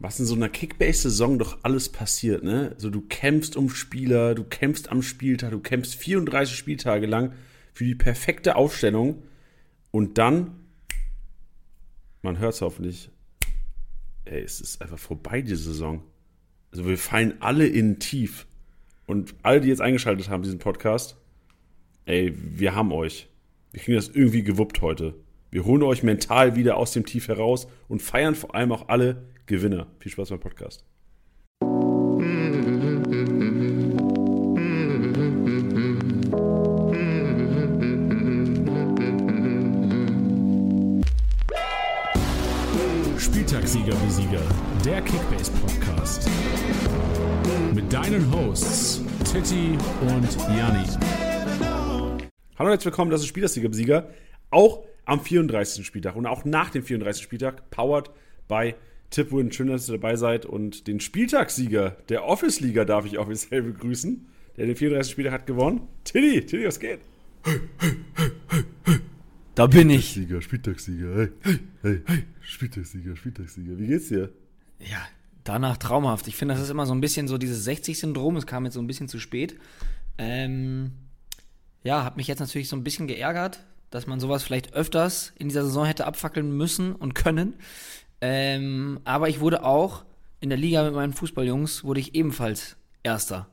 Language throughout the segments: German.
was in so einer Kickbase-Saison doch alles passiert, ne? So, du kämpfst um Spieler, du kämpfst am Spieltag, du kämpfst 34 Spieltage lang für die perfekte Aufstellung und dann, man hört es hoffentlich, ey, es ist einfach vorbei, die Saison. Also wir fallen alle in tief. Und alle, die jetzt eingeschaltet haben, diesen Podcast, ey, wir haben euch. Wir kriegen das irgendwie gewuppt heute. Wir holen euch mental wieder aus dem Tief heraus und feiern vor allem auch alle Gewinner. Viel Spaß beim Podcast. Spieltagssieger wie Sieger, der Kickbase Podcast. Mit deinen Hosts Titti und Janni. Hallo und herzlich willkommen, das ist Spielersieger Sieger. Auch am 34. Spieltag und auch nach dem 34. Spieltag, powered by Tipwin. Schön, dass ihr dabei seid. Und den Spieltagssieger der Office-Liga darf ich offiziell begrüßen. Der den 34. Spieltag hat gewonnen. Tilly, Tilly, was geht? Da bin ich. Spieltagssieger, Spieltagssieger, hey, hey, hey, hey, Spieltagssieger, Spieltagssieger. Wie geht's dir? Ja, danach traumhaft. Ich finde, das ist immer so ein bisschen so dieses 60-Syndrom. Es kam jetzt so ein bisschen zu spät. Ähm, ja, hat mich jetzt natürlich so ein bisschen geärgert, dass man sowas vielleicht öfters in dieser Saison hätte abfackeln müssen und können. Ähm, aber ich wurde auch in der Liga mit meinen Fußballjungs, wurde ich ebenfalls Erster.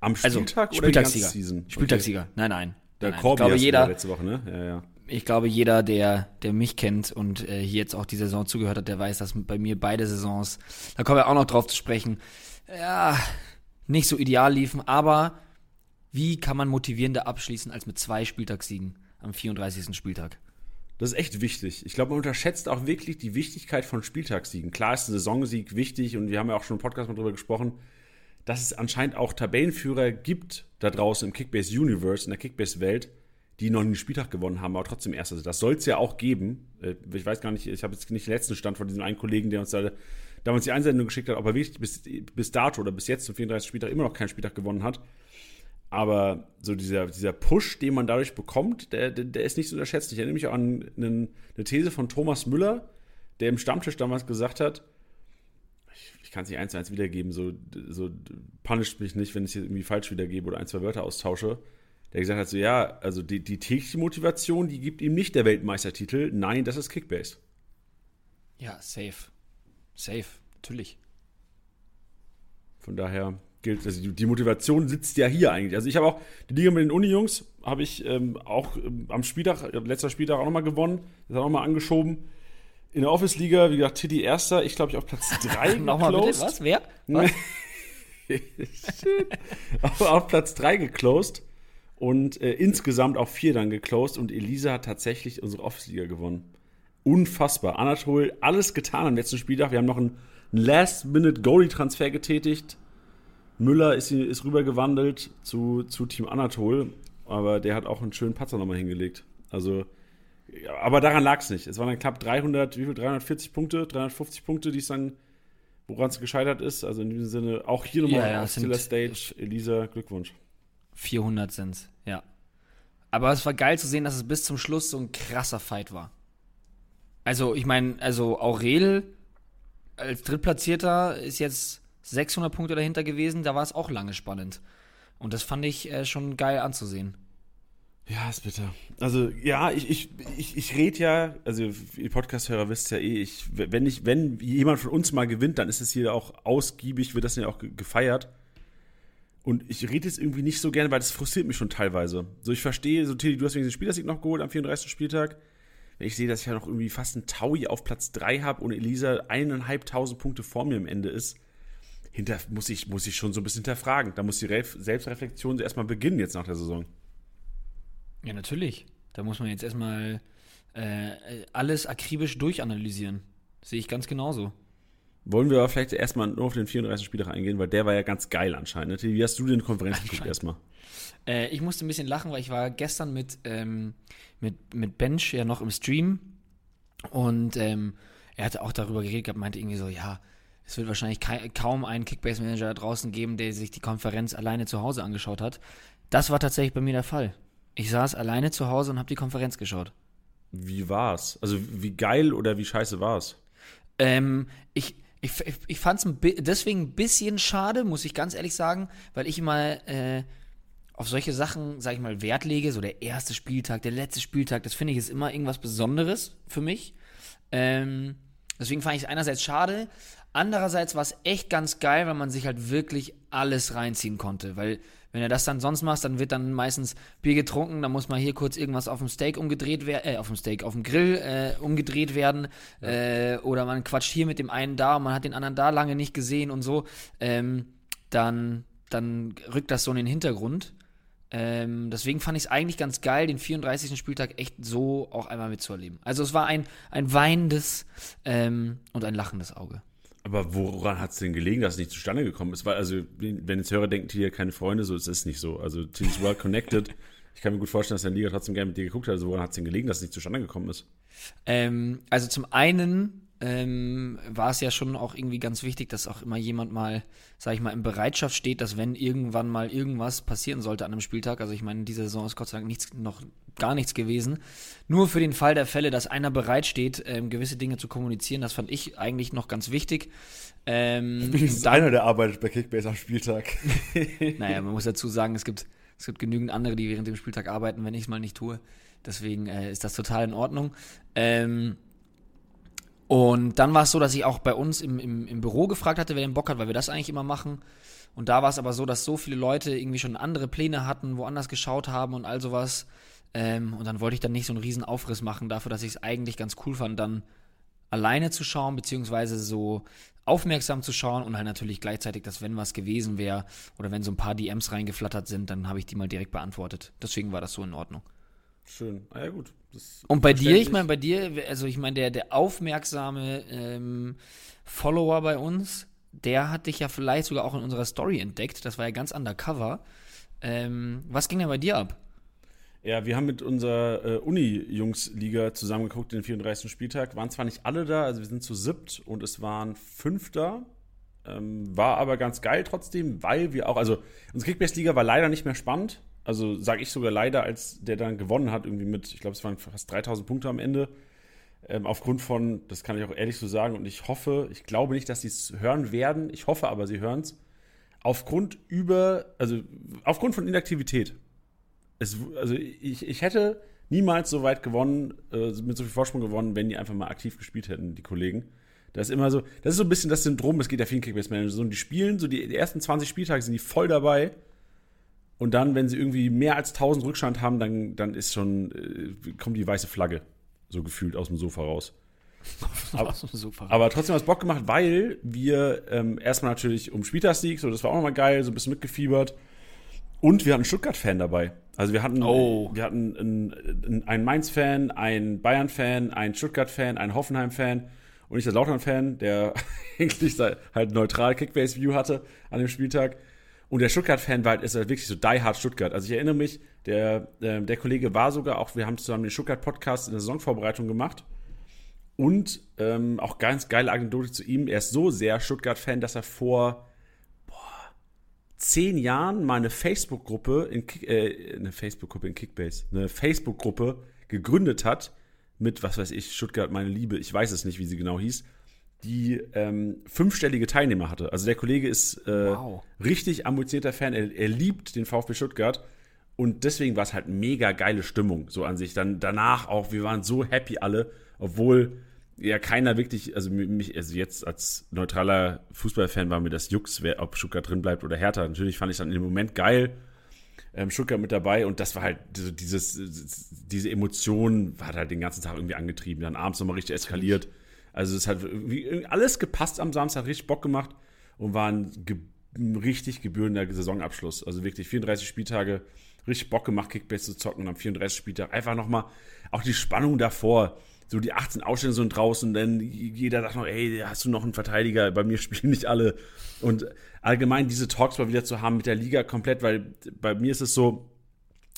Am Spieltag also, oder die ganze Spieltagssieger. Season? Spieltagssieger. Nein, nein. Der nein. Corby ich glaube, jeder, letzte Woche, ne? Ja, ja. ich glaube, jeder, der, der mich kennt und äh, hier jetzt auch die Saison zugehört hat, der weiß, dass bei mir beide Saisons, da kommen wir auch noch drauf zu sprechen, ja, nicht so ideal liefen, aber wie kann man motivierender abschließen als mit zwei Spieltagssiegen am 34. Spieltag? Das ist echt wichtig. Ich glaube, man unterschätzt auch wirklich die Wichtigkeit von Spieltagssiegen. Klar ist ein Saisonsieg wichtig und wir haben ja auch schon im Podcast mal drüber gesprochen, dass es anscheinend auch Tabellenführer gibt da draußen im Kickbase Universe, in der Kickbase-Welt, die noch einen Spieltag gewonnen haben, aber trotzdem Erster sind. Das soll es ja auch geben. Äh, Ich weiß gar nicht, ich habe jetzt nicht den letzten Stand von diesem einen Kollegen, der uns da damals die Einsendung geschickt hat, ob er wirklich bis, bis dato oder bis jetzt zum 34. Spieltag immer noch keinen Spieltag gewonnen hat. Aber so dieser, dieser Push, den man dadurch bekommt, der, der, der ist nicht zu unterschätzen. Ich erinnere mich auch an einen, eine These von Thomas Müller, der im Stammtisch damals gesagt hat, ich, ich kann es nicht eins zu eins wiedergeben, so, so punisht mich nicht, wenn ich es irgendwie falsch wiedergebe oder ein, zwei Wörter austausche. Der gesagt hat so, ja, also die, die tägliche Motivation, die gibt ihm nicht der Weltmeistertitel. Nein, das ist Kickbase. Ja, safe. Safe, natürlich. Von daher gilt, also die, Motivation sitzt ja hier eigentlich. Also ich habe auch die Liga mit den Uni-Jungs, habe ich ähm, auch ähm, am Spieltag, äh, letzter Spieltag auch nochmal gewonnen. Das hat auch nochmal angeschoben. In der Office-Liga, wie gesagt, Titi Erster, ich glaube ich auf Platz 3 Nochmal bitte, was? Wer? Was? Shit. auf, auf Platz 3 geclosed und äh, insgesamt auf 4 dann geclosed und Elisa hat tatsächlich unsere Office-Liga gewonnen. Unfassbar. Anatol, alles getan am letzten Spieltag. Wir haben noch einen Last-Minute-Goalie-Transfer getätigt. Müller ist, ist rübergewandelt zu, zu Team Anatol, aber der hat auch einen schönen Patzer nochmal hingelegt. Also, aber daran lag es nicht. Es waren dann knapp 300, wie viel? 340 Punkte, 350 Punkte, die es dann, woran es gescheitert ist. Also in diesem Sinne, auch hier nochmal Ja, ja, auf es sind- Stiller Stage. Elisa, Glückwunsch. 400 sind's, ja. Aber es war geil zu sehen, dass es bis zum Schluss so ein krasser Fight war. Also, ich meine, also Aurel als Drittplatzierter ist jetzt 600 Punkte dahinter gewesen, da war es auch lange spannend. Und das fand ich äh, schon geil anzusehen. Ja, ist bitter. Also, ja, ich, ich, ich, ich rede ja, also ihr Podcast-Hörer wisst ja eh, ich, wenn, ich, wenn jemand von uns mal gewinnt, dann ist es hier auch ausgiebig, wird das ja auch ge- gefeiert. Und ich rede jetzt irgendwie nicht so gerne, weil das frustriert mich schon teilweise. So, ich verstehe, so, Tilly, du hast wegen den Spielersieg noch geholt am 34. Spieltag. Wenn ich sehe, dass ich ja noch irgendwie fast einen Taui auf Platz 3 habe und Elisa eineinhalbtausend Punkte vor mir am Ende ist, hinter, muss, ich, muss ich schon so ein bisschen hinterfragen. Da muss die Ref Selbstreflexion erstmal beginnen jetzt nach der Saison. Ja, natürlich. Da muss man jetzt erstmal äh, alles akribisch durchanalysieren. Sehe ich ganz genauso. Wollen wir aber vielleicht erstmal nur auf den 34. Spieltag eingehen, weil der war ja ganz geil anscheinend. ne? Wie hast du den Konferenz geguckt erstmal? Äh, ich musste ein bisschen lachen, weil ich war gestern mit, ähm, mit, mit Bench ja noch im Stream und ähm, er hatte auch darüber geredet gehabt, meinte irgendwie so, ja, es wird wahrscheinlich kei- kaum einen Kickbase-Manager da draußen geben, der sich die Konferenz alleine zu Hause angeschaut hat. Das war tatsächlich bei mir der Fall. Ich saß alleine zu Hause und habe die Konferenz geschaut. Wie war's? Also wie geil oder wie scheiße war's? Ähm, ich, Ich, ich, ich fand es deswegen ein bisschen schade, muss ich ganz ehrlich sagen, weil ich immer äh, auf solche Sachen, sag ich mal, Wert lege. So der erste Spieltag, der letzte Spieltag, das finde ich ist immer irgendwas Besonderes für mich. Ähm, deswegen fand ich es einerseits schade, andererseits war es echt ganz geil, weil man sich halt wirklich alles reinziehen konnte, weil wenn du das dann sonst machst, dann wird dann meistens Bier getrunken, dann muss mal hier kurz irgendwas auf dem Steak umgedreht werden, äh, auf dem Steak, auf dem Grill äh, umgedreht werden. Äh, oder man quatscht hier mit dem einen da und man hat den anderen da lange nicht gesehen und so. Ähm, dann, dann rückt das so in den Hintergrund. Ähm, deswegen fand ich es eigentlich ganz geil, den 34. Spieltag echt so auch einmal mitzuerleben. Also es war ein, ein weinendes ähm, und ein lachendes Auge. Aber woran hat es denn gelegen, dass es nicht zustande gekommen ist? Weil, also, wenn jetzt Hörer denken, Tilly hat keine Freunde, so ist es nicht so. Also, Tilly ist well connected. ich kann mir gut vorstellen, dass der Liga trotzdem gerne mit dir geguckt hat. Also, woran hat es denn gelegen, dass es nicht zustande gekommen ist? Ähm, also, zum einen ähm, war es ja schon auch irgendwie ganz wichtig, dass auch immer jemand mal, sag ich mal, in Bereitschaft steht, dass wenn irgendwann mal irgendwas passieren sollte an einem Spieltag, also ich meine, diese Saison ist Gott sei Dank nichts, noch gar nichts gewesen, nur für den Fall der Fälle, dass einer bereit steht, ähm, gewisse Dinge zu kommunizieren, das fand ich eigentlich noch ganz wichtig. Ähm, ist einer, der arbeitet bei Kickbase am Spieltag. naja, man muss dazu sagen, es gibt, es gibt genügend andere, die während dem Spieltag arbeiten, wenn ich es mal nicht tue. Deswegen äh, ist das total in Ordnung. Ähm, und dann war es so, dass ich auch bei uns im, im, im Büro gefragt hatte, wer den Bock hat, weil wir das eigentlich immer machen. Und da war es aber so, dass so viele Leute irgendwie schon andere Pläne hatten, woanders geschaut haben und all sowas. Ähm, und dann wollte ich dann nicht so einen riesen Aufriss machen dafür, dass ich es eigentlich ganz cool fand, dann alleine zu schauen, beziehungsweise so aufmerksam zu schauen und halt natürlich gleichzeitig, dass wenn was gewesen wäre oder wenn so ein paar DMs reingeflattert sind, dann habe ich die mal direkt beantwortet. Deswegen war das so in Ordnung. Schön. Ah ja, gut. Und bei dir, ich meine, bei dir, also ich meine, der, der aufmerksame ähm, Follower bei uns, der hat dich ja vielleicht sogar auch in unserer Story entdeckt. Das war ja ganz undercover. Ähm, was ging denn bei dir ab? Ja, wir haben mit unserer äh, Uni-Jungs-Liga zusammengeguckt, den 34. Spieltag. Waren zwar nicht alle da, also wir sind zu siebt und es waren fünf da. Ähm, war aber ganz geil trotzdem, weil wir auch, also unsere Kickbase-Liga war leider nicht mehr spannend also sage ich sogar leider, als der dann gewonnen hat, irgendwie mit, ich glaube, es waren fast 3000 Punkte am Ende. Ähm, aufgrund von, das kann ich auch ehrlich so sagen, und ich hoffe, ich glaube nicht, dass sie es hören werden, ich hoffe aber, sie hören es. Aufgrund über, also aufgrund von Inaktivität. Es, also ich, ich hätte niemals so weit gewonnen, äh, mit so viel Vorsprung gewonnen, wenn die einfach mal aktiv gespielt hätten, die Kollegen. Das ist immer so, das ist so ein bisschen das Syndrom, das geht ja vielen Kickbase-Manager so. Und die spielen, so die, die ersten 20 Spieltage sind die voll dabei und dann, wenn sie irgendwie mehr als 1000 Rückstand haben, dann, dann ist schon, äh, kommt die weiße Flagge so gefühlt aus dem Sofa raus. aber, aber, trotzdem hat es Bock gemacht, weil wir ähm, erstmal natürlich um Spieltagssieg, so das war auch nochmal geil, so ein bisschen mitgefiebert. Und wir hatten einen Stuttgart-Fan dabei. Also wir hatten, oh. wir hatten einen, einen Mainz-Fan, einen Bayern-Fan, einen Stuttgart-Fan, einen Hoffenheim-Fan und ich der Lautern-Fan, der eigentlich halt neutral Kickbase-View hatte an dem Spieltag. Und der Stuttgart-Fan war halt, ist halt wirklich so die hard Stuttgart. Also ich erinnere mich, der, äh, der Kollege war sogar auch, wir haben zusammen den Stuttgart-Podcast in der Saisonvorbereitung gemacht. Und ähm, auch ganz geile Anekdote zu ihm. Er ist so sehr Stuttgart-Fan, dass er vor boah, zehn Jahren mal eine Facebook-Gruppe in Kick, äh, eine Facebook-Gruppe in Kickbase, eine Facebook-Gruppe gegründet hat mit, was weiß ich, Stuttgart, meine Liebe. Ich weiß es nicht, wie sie genau hieß die ähm, fünfstellige Teilnehmer hatte. Also der Kollege ist äh, wow. richtig ambitionierter Fan. Er, er, liebt den VfB Stuttgart. Und deswegen war es halt mega geile Stimmung so an sich. Dann danach auch, wir waren so happy alle, obwohl ja keiner wirklich, also mich, also jetzt als neutraler Fußballfan war mir das Jux, wer, ob Stuttgart drin bleibt oder Hertha. Natürlich fand ich dann im Moment geil, ähm, Stuttgart mit dabei und das war halt so dieses, diese Emotion hat halt den ganzen Tag irgendwie angetrieben. Dann abends nochmal richtig eskaliert. Also es hat alles gepasst am Samstag, richtig Bock gemacht und war ein ge richtig gebührender Saisonabschluss. Also wirklich 34 Spieltage, richtig Bock gemacht, Kickbase zu zocken und am 34 Spieltag einfach nochmal auch die Spannung davor. So die 18 Ausstellungen sind draußen, denn jeder sagt noch, ey, hast du noch einen Verteidiger? Bei mir spielen nicht alle. Und allgemein diese Talks mal wieder zu haben mit der Liga komplett, weil bei mir ist es so,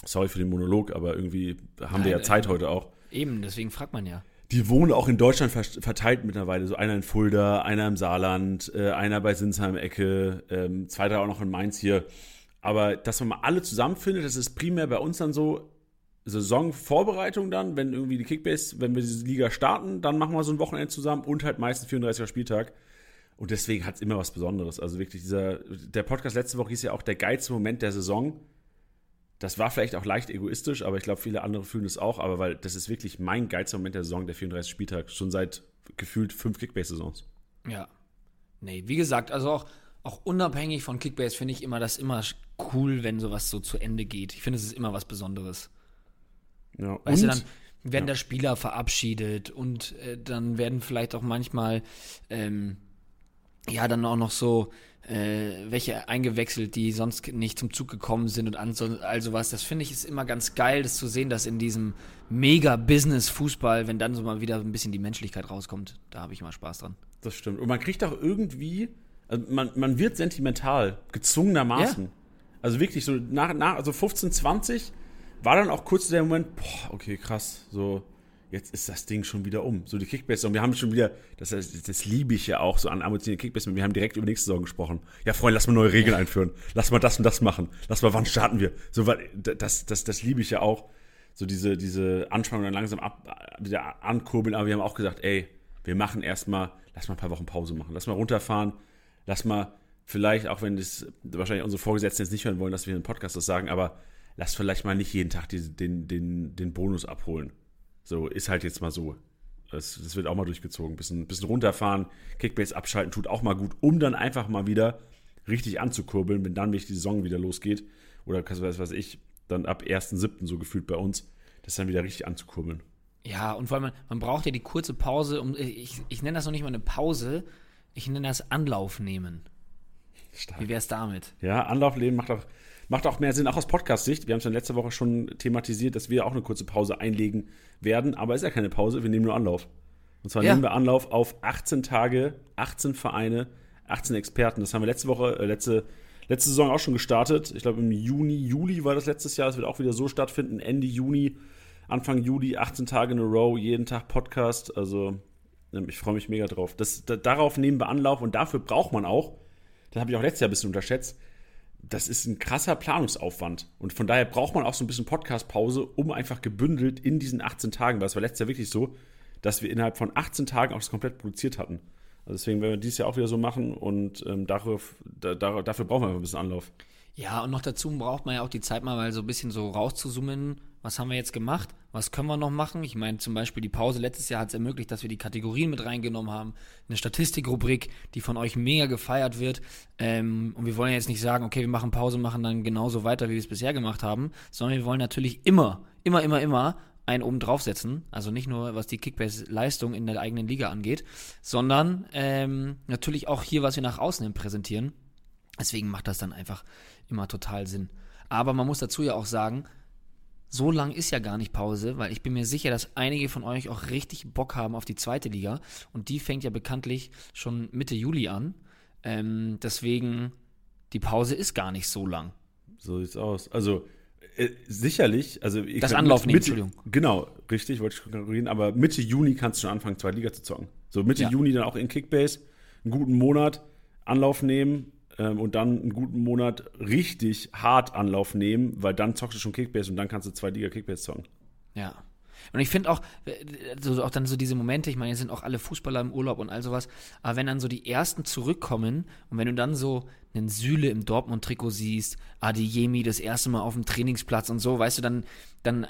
sorry für den Monolog, aber irgendwie haben Nein, wir ja Zeit äh, heute auch. Eben, deswegen fragt man ja die wohnen auch in Deutschland verteilt mittlerweile. So einer in Fulda, einer im Saarland, äh, einer bei Sinsheim-Ecke, ähm, zwei, drei auch noch in Mainz hier. Aber dass man mal alle zusammenfindet, das ist primär bei uns dann so Saisonvorbereitung dann, wenn irgendwie die Kickbase, wenn wir diese Liga starten, dann machen wir so ein Wochenende zusammen und halt meistens 34er Spieltag. Und deswegen hat es immer was Besonderes. Also wirklich, dieser, der Podcast letzte Woche hieß ja auch der geilste Moment der Saison. Das war vielleicht auch leicht egoistisch, aber ich glaube, viele andere fühlen es auch. Aber weil das ist wirklich mein geilster Moment der Saison, der 34 Spieltag, schon seit gefühlt fünf Kickbase-Saisons. Ja. Nee, wie gesagt, also auch, auch unabhängig von Kickbase finde ich immer das immer cool, wenn sowas so zu Ende geht. Ich finde, es ist immer was Besonderes. Ja, Weißt und, du, dann werden ja. da Spieler verabschiedet und äh, dann werden vielleicht auch manchmal ähm, ja dann auch noch so äh, welche eingewechselt, die sonst nicht zum Zug gekommen sind und an so, all sowas. Das finde ich ist immer ganz geil, das zu sehen, dass in diesem Mega-Business-Fußball, wenn dann so mal wieder ein bisschen die Menschlichkeit rauskommt, da habe ich immer Spaß dran. Das stimmt. Und man kriegt auch irgendwie, also man, man wird sentimental, gezwungenermaßen. Ja. Also wirklich so nach, nach, also 15, 20 war dann auch kurz der Moment, boah, okay, krass, so, jetzt ist das Ding schon wieder um. So die Kickbase und wir haben schon wieder, das, das, liebe ich ja auch so an emotionalen Kickbase, wir haben direkt über nächste Saison gesprochen. Ja, Freunde, lass mal neue Regeln einführen. Lass mal das und das machen. Lass mal, wann starten wir? So, das, das, das liebe ich ja auch. So diese, diese Anspannung dann langsam ab, wieder ankurbeln, aber wir haben auch gesagt, ey, wir machen erstmal, lass mal ein paar Wochen Pause machen. Lass mal runterfahren. Lass mal vielleicht, auch wenn das wahrscheinlich unsere Vorgesetzten jetzt nicht hören wollen, dass wir in einem Podcast das sagen, aber lass vielleicht mal nicht jeden Tag die, den, den, den Bonus abholen. So, ist halt jetzt mal so. Das, das wird auch mal durchgezogen. Bisschen, bisschen runterfahren, Kickbase abschalten tut auch mal gut, um dann einfach mal wieder richtig anzukurbeln, wenn dann nämlich die Saison wieder losgeht. Oder was weiß ich, dann ab 1.7. so gefühlt bei uns, das dann wieder richtig anzukurbeln. Ja, und vor allem, man, braucht ja die kurze Pause, um, ich, ich nenne das noch nicht mal eine Pause, ich nenne das Anlauf nehmen. Stark. Wie wäre es damit? Ja, Anlaufleben macht auch, macht auch mehr Sinn, auch aus Podcast-Sicht. Wir haben es ja letzte Woche schon thematisiert, dass wir auch eine kurze Pause einlegen werden, aber ist ja keine Pause, wir nehmen nur Anlauf. Und zwar Ja. nehmen wir Anlauf auf 18 Tage, 18 Vereine, 18 Experten. Das haben wir letzte Woche, äh, letzte, letzte Saison auch schon gestartet. Ich glaube im Juni, Juli war das letztes Jahr. Es wird auch wieder so stattfinden. Ende Juni, Anfang Juli, 18 Tage in a row, jeden Tag Podcast. Also ähm, ich freue mich mega drauf. Das, da, darauf nehmen wir Anlauf und dafür braucht man auch, das habe ich auch letztes Jahr ein bisschen unterschätzt, das ist ein krasser Planungsaufwand. Und von daher braucht man auch so ein bisschen Podcast-Pause, um einfach gebündelt in diesen 18 Tagen, weil es war letztes Jahr wirklich so, dass wir innerhalb von 18 Tagen auch das komplett produziert hatten. Also deswegen werden wir dieses Jahr auch wieder so machen und ähm, darauf, da, da, dafür brauchen wir einfach ein bisschen Anlauf. Ja, und noch dazu braucht man ja auch die Zeit mal, mal so ein bisschen so rauszuzoomen. Was haben wir jetzt gemacht? Was können wir noch machen? Ich meine, zum Beispiel die Pause letztes Jahr hat es ermöglicht, dass wir die Kategorien mit reingenommen haben. Eine Statistikrubrik, die von euch mega gefeiert wird. Ähm, und wir wollen jetzt nicht sagen, okay, wir machen Pause, machen dann genauso weiter, wie wir es bisher gemacht haben, sondern wir wollen natürlich immer, immer, immer, immer einen oben draufsetzen. Also nicht nur, was die Kickbase-Leistung in der eigenen Liga angeht, sondern ähm, natürlich auch hier, was wir nach außen hin präsentieren. Deswegen macht das dann einfach immer total Sinn. Aber man muss dazu ja auch sagen, so lang ist ja gar nicht Pause, weil ich bin mir sicher, dass einige von euch auch richtig Bock haben auf die zweite Liga. Und die fängt ja bekanntlich schon Mitte Juli an. Ähm, deswegen, die Pause ist gar nicht so lang. So sieht's aus. Also äh, sicherlich, also ich Das Mitte, Entschuldigung. Genau, richtig, wollte ich korrigieren, aber Mitte Juni kannst du schon anfangen, zweite Liga zu zocken. So Mitte Ja. Juni dann auch in Kickbase, einen guten Monat Anlauf nehmen ähm, und dann einen guten Monat richtig hart Anlauf nehmen, weil dann zockst du schon Kickbase und dann kannst du zweite Liga Kickbase zocken. Ja. Und ich finde auch, äh, so, auch dann so diese Momente, ich meine, jetzt sind auch alle Fußballer im Urlaub und all sowas, aber wenn dann so die ersten zurückkommen und wenn du dann so einen Süle im Dortmund-Trikot siehst, Adeyemi das erste Mal auf dem Trainingsplatz und so, weißt du, dann, dann,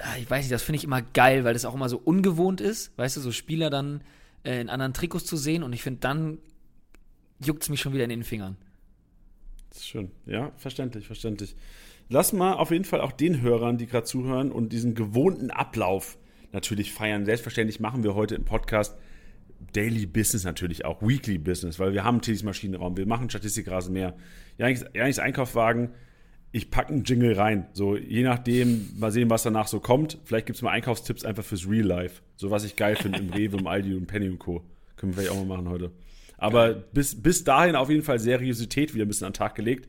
ah, ich weiß nicht, das finde ich immer geil, weil das auch immer so ungewohnt ist, weißt du, so Spieler dann äh, in anderen Trikots zu sehen und ich finde, dann juckt es mich schon wieder in den Fingern. Das ist schön. Ja, verständlich, verständlich. Lass mal auf jeden Fall auch den Hörern, die gerade zuhören und diesen gewohnten Ablauf natürlich feiern. Selbstverständlich machen wir heute im Podcast Daily Business natürlich auch, Weekly Business, weil wir haben Tidis Maschinenraum, wir machen Statistikrasenmäher, Janiks, Janiks Einkaufswagen, ich packe einen Jingle rein. So, je nachdem, mal sehen, was danach so kommt. Vielleicht gibt es mal Einkaufstipps einfach fürs Real Life. So, was ich geil finde im Rewe, im Aldi und Penny und Co. Können wir vielleicht auch mal machen heute. Aber bis, bis dahin auf jeden Fall Seriosität wieder ein bisschen an den Tag gelegt.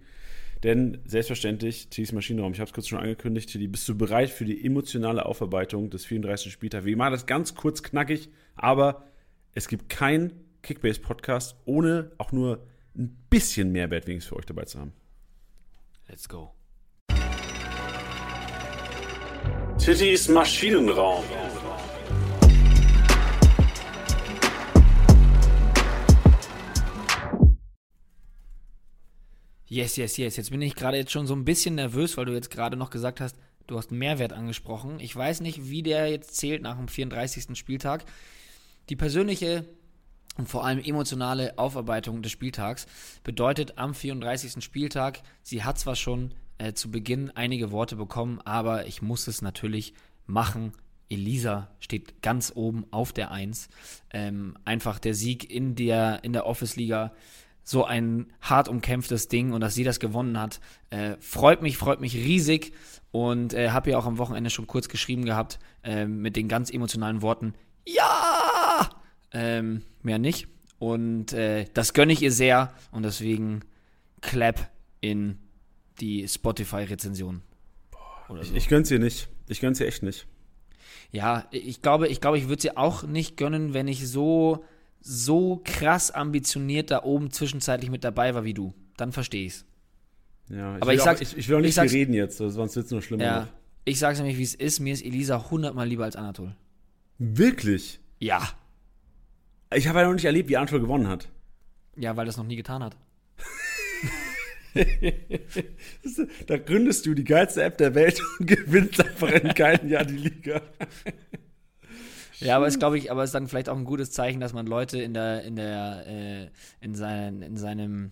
Denn selbstverständlich, Tidis Maschinenraum, ich habe es kurz schon angekündigt, Tiddy, bist du bereit für die emotionale Aufarbeitung des 34. Spieltags? Wir machen das ganz kurz knackig, aber es gibt keinen Kickbase-Podcast, ohne auch nur ein bisschen Mehrwert wenigstens für euch dabei zu haben. Let's go. Tittys Maschinenraum. Yes, yes, yes. Jetzt bin ich gerade jetzt schon so ein bisschen nervös, weil du jetzt gerade noch gesagt hast, du hast Mehrwert angesprochen. Ich weiß nicht, wie der jetzt zählt nach dem 34. Spieltag. Die persönliche und vor allem emotionale Aufarbeitung des Spieltags bedeutet am 34. Spieltag, sie hat zwar schon äh, zu Beginn einige Worte bekommen, aber ich muss es natürlich machen. Elisa steht ganz oben auf der Eins. Ähm, einfach der Sieg in der, in der Office-Liga. So ein hart umkämpftes Ding und dass sie das gewonnen hat, äh, freut mich, freut mich riesig und äh, habe ja auch am Wochenende schon kurz geschrieben gehabt äh, mit den ganz emotionalen Worten, ja, ähm, mehr nicht. Und äh, das gönne ich ihr sehr und deswegen Clap in die Spotify-Rezension. Ich, ich gönn's ihr nicht. Ich gönn's ihr echt nicht. Ja, ich glaube, ich glaube, ich würde sie auch nicht gönnen, wenn ich so, so krass ambitioniert da oben zwischenzeitlich mit dabei war wie du. Dann verstehe ich's. Ja, ich Aber will ich auch, sag's- ich, ich will auch nicht ich viel reden jetzt, sonst wird's nur schlimmer. Ja. Ich sag's nämlich, wie es ist. Mir ist Elisa hundertmal lieber als Anatol. Wirklich? Ja. Ich habe ja noch nicht erlebt, wie Anatol gewonnen hat. Ja, weil das noch nie getan hat. Da gründest du die geilste App der Welt und gewinnst einfach in keinem Jahr die Liga. Ja, aber es glaube ich, aber es ist dann vielleicht auch ein gutes Zeichen, dass man Leute in der, in der, äh, in, sein, in seinem,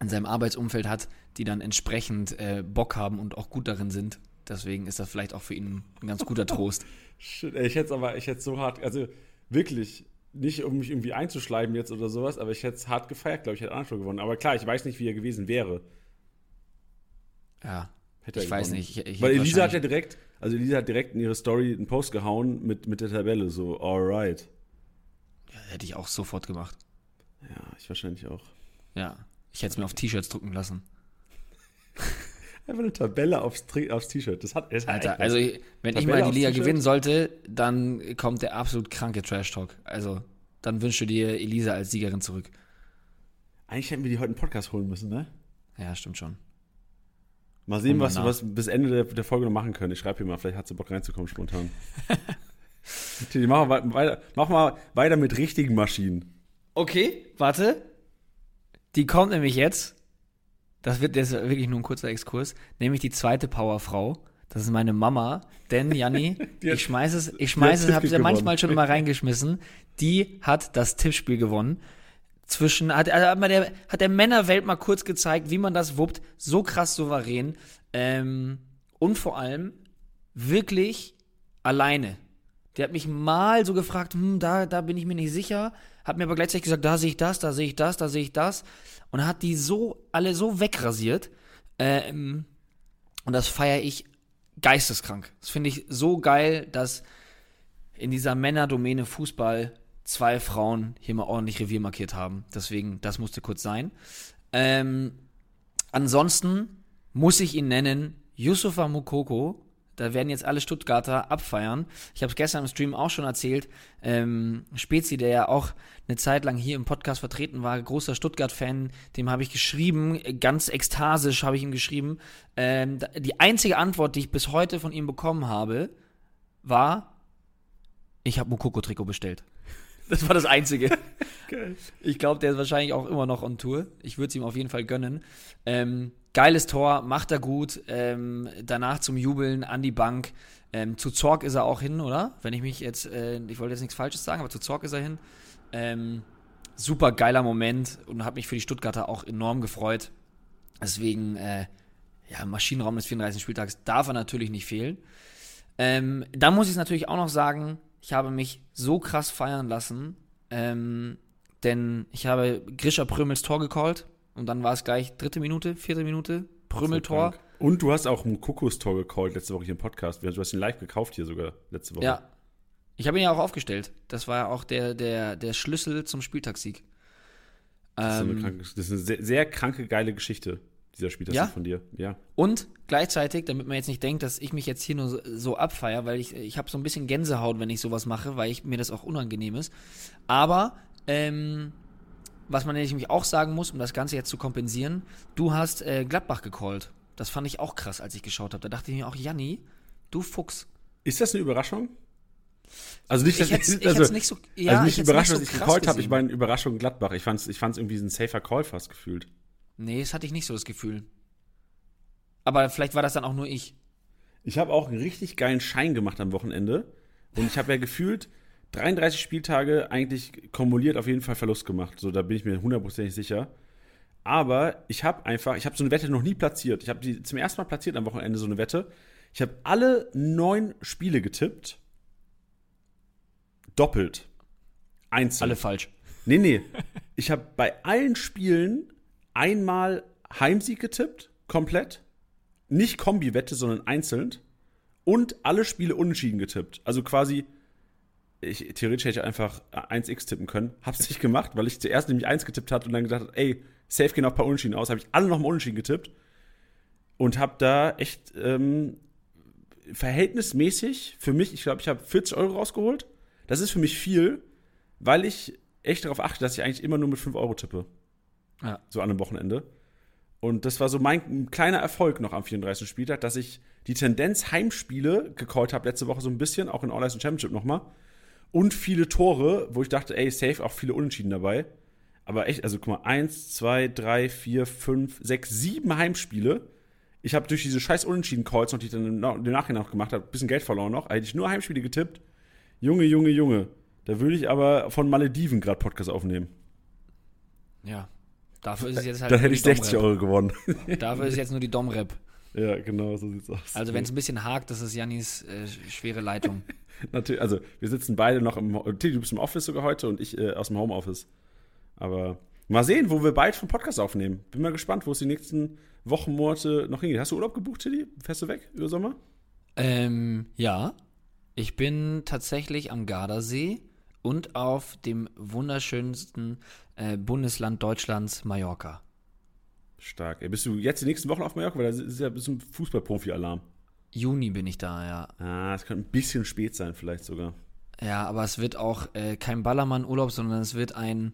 in seinem Arbeitsumfeld hat, die dann entsprechend äh, Bock haben und auch gut darin sind. Deswegen ist das vielleicht auch für ihn ein ganz guter Trost. Shit, ey, ich hätte aber, ich hätte so hart, also wirklich, nicht um mich irgendwie einzuschleimen jetzt oder sowas, aber ich hätte es hart gefeiert, glaube ich, hätte Anatol gewonnen. Aber klar, ich weiß nicht, wie er gewesen wäre. Ja. Hätte Ich weiß gewonnen. nicht. Ich, ich Weil Elisa hat ja direkt, also Elisa hat direkt in ihre Story einen Post gehauen mit, mit der Tabelle, so, alright. hätte ich auch sofort gemacht. Ja, ich wahrscheinlich auch. Ja. Ich hätte es mir auf T-Shirts drucken lassen. Einfach eine Tabelle aufs, aufs T-Shirt. Das hat, das Alter, also ich- wenn ich Tabelle mal die Liga gewinnen sollte, dann kommt der absolut kranke Trash-Talk. Also, dann wünsche dir Elisa als Siegerin zurück. Eigentlich hätten wir die heute einen Podcast holen müssen, ne? Ja, stimmt schon. Mal sehen, was was bis Ende der, der Folge noch machen können. Ich schreibe ihr mal, vielleicht hat sie Bock reinzukommen spontan. Mach mal, wei- weiter, mach mal weiter mit richtigen Maschinen. Okay, warte. Die kommt nämlich jetzt. Das wird jetzt wirklich nur ein kurzer Exkurs. Nämlich die zweite Powerfrau. Das ist meine Mama. Denn, Janni, ich schmeiße es, ich hat schmeiße es, es ja manchmal schon immer reingeschmissen. Die hat das Tippspiel gewonnen. Zwischen, hat, hat, der, hat der Männerwelt mal kurz gezeigt, wie man das wuppt. So krass souverän. Ähm, und vor allem wirklich alleine. Der hat mich mal so gefragt, hm, da, da bin ich mir nicht sicher. Hat mir aber gleichzeitig gesagt, da sehe ich das, da sehe ich das, da sehe ich das. Und hat die so, alle so wegrasiert. Ähm, und das feiere ich geisteskrank. Das finde ich so geil, dass in dieser Männerdomäne Fußball zwei Frauen hier mal ordentlich Revier markiert haben. Deswegen, das musste kurz sein. Ähm, ansonsten muss ich ihn nennen, Yusufa Mukoko. Da werden jetzt alle Stuttgarter abfeiern. Ich habe es gestern im Stream auch schon erzählt. Ähm, Spezi, der ja auch eine Zeit lang hier im Podcast vertreten war, großer Stuttgart-Fan, dem habe ich geschrieben, ganz ekstasisch habe ich ihm geschrieben. Ähm, die einzige Antwort, die ich bis heute von ihm bekommen habe, war, ich habe Mukoko-Trikot bestellt. Das war das Einzige. Ich glaube, der ist wahrscheinlich auch immer noch on Tour. Ich würde es ihm auf jeden Fall gönnen. Ähm, geiles Tor, macht er gut. Ähm, danach zum Jubeln an die Bank. Ähm, zu Zorg ist er auch hin, oder? Wenn ich mich jetzt, äh, ich wollte jetzt nichts Falsches sagen, aber zu Zorg ist er hin. Ähm, super geiler Moment und habe mich für die Stuttgarter auch enorm gefreut. Deswegen, äh, ja, Maschinenraum des 34. Spieltags darf er natürlich nicht fehlen. Ähm, da muss ich es natürlich auch noch sagen, ich habe mich so krass feiern lassen, ähm, denn ich habe Grisha Prömels Tor gecallt und dann war es gleich dritte Minute, vierte Minute, Prömel-Tor. Und du hast auch ein Kokostor gecallt letzte Woche hier im Podcast. Du hast ihn live gekauft hier sogar letzte Woche. Ja. Ich habe ihn ja auch aufgestellt. Das war ja auch der, der, der Schlüssel zum Spieltagssieg. Das ist, eine Ähm, kranke, das ist eine sehr, sehr kranke, geile Geschichte, dieser Spieltag Ja? von dir. Ja. Und gleichzeitig, damit man jetzt nicht denkt, dass ich mich jetzt hier nur so, abfeier, weil ich, ich habe so ein bisschen Gänsehaut, wenn ich sowas mache, weil ich, mir das auch unangenehm ist. Aber, ähm, was man nämlich auch sagen muss, um das Ganze jetzt zu kompensieren, du hast äh, Gladbach gecallt. Das fand ich auch krass, als ich geschaut habe. Da dachte ich mir auch, Janni, du Fuchs. Ist das eine Überraschung? Also nicht, Ich dass- ich also, hätt's nicht so- ja, also ich nicht überrascht, nicht dass so ich krass gecallt habe. Ich meine Überraschung Gladbach. Ich fand es ich fand's irgendwie ein safer Call fast gefühlt. Nee, das hatte ich nicht so das Gefühl. Aber vielleicht war das dann auch nur ich. Ich habe auch einen richtig geilen Schein gemacht am Wochenende. Und ich habe ja gefühlt 33 Spieltage eigentlich kumuliert auf jeden Fall Verlust gemacht. So, da bin ich mir hundertprozentig sicher. Aber ich habe einfach, ich habe so eine Wette noch nie platziert. Ich habe die zum ersten Mal platziert am Wochenende, so eine Wette. Ich habe alle neun Spiele getippt. Doppelt. Einzeln. Alle falsch. Nee, nee. Ich habe bei allen Spielen einmal Heimsieg getippt, komplett. Nicht Kombi-Wette, sondern einzeln. Und alle Spiele unentschieden getippt. Also quasi, ich, theoretisch hätte ich einfach 1x tippen können. Hab's nicht gemacht, weil ich zuerst nämlich 1 getippt hatte und dann gedacht, ey, safe gehen auch ein paar Unentschieden aus. Habe ich alle nochmal unentschieden getippt. Und habe da echt ähm, verhältnismäßig für mich, ich glaube, ich habe 40 Euro rausgeholt. Das ist für mich viel, weil ich echt darauf achte, dass ich eigentlich immer nur mit 5 Euro tippe. Ja. So an einem Wochenende. Und das war so mein kleiner Erfolg noch am 34. Spieltag, dass ich die Tendenz Heimspiele gecallt habe letzte Woche so ein bisschen, auch in All-Ice Championship nochmal. Und viele Tore, wo ich dachte, ey, safe, auch viele Unentschieden dabei. Aber echt, also guck mal, eins, zwei, drei, vier, fünf, sechs, sieben Heimspiele. Ich habe durch diese scheiß Unentschieden-Calls, noch, die ich dann im Nachhinein noch gemacht habe, ein bisschen Geld verloren noch. Hätte ich nur Heimspiele getippt. Junge, Junge, Junge. Da würde ich aber von Malediven gerade Podcast aufnehmen. Ja. Dafür ist es jetzt halt. Da hätte ich 60 Dom-Rap. Euro gewonnen. Dafür ist jetzt nur die Dom-Rap. ja, genau, so sieht's aus. Also, wenn es ein bisschen hakt, das ist Jannis äh, schwere Leitung. Natürlich, also wir sitzen beide noch im, Tilly, du bist im Office sogar heute und ich äh, aus dem Homeoffice. Aber mal sehen, wo wir bald vom Podcast aufnehmen. Bin mal gespannt, wo es die nächsten Wochen, Monate noch hingeht. Hast du Urlaub gebucht, Tilly? Fährst du weg über Sommer? ähm, ja. Ich bin tatsächlich am Gardasee und auf dem wunderschönsten äh, Bundesland Deutschlands, Mallorca. Stark. Ey, bist du jetzt die nächsten Wochen auf Mallorca? Weil da ist ja ein bisschen Fußballprofi-Alarm. Juni bin ich da, ja. Ah, es könnte ein bisschen spät sein, vielleicht sogar. Ja, aber es wird auch äh, kein Ballermann-Urlaub, sondern es wird ein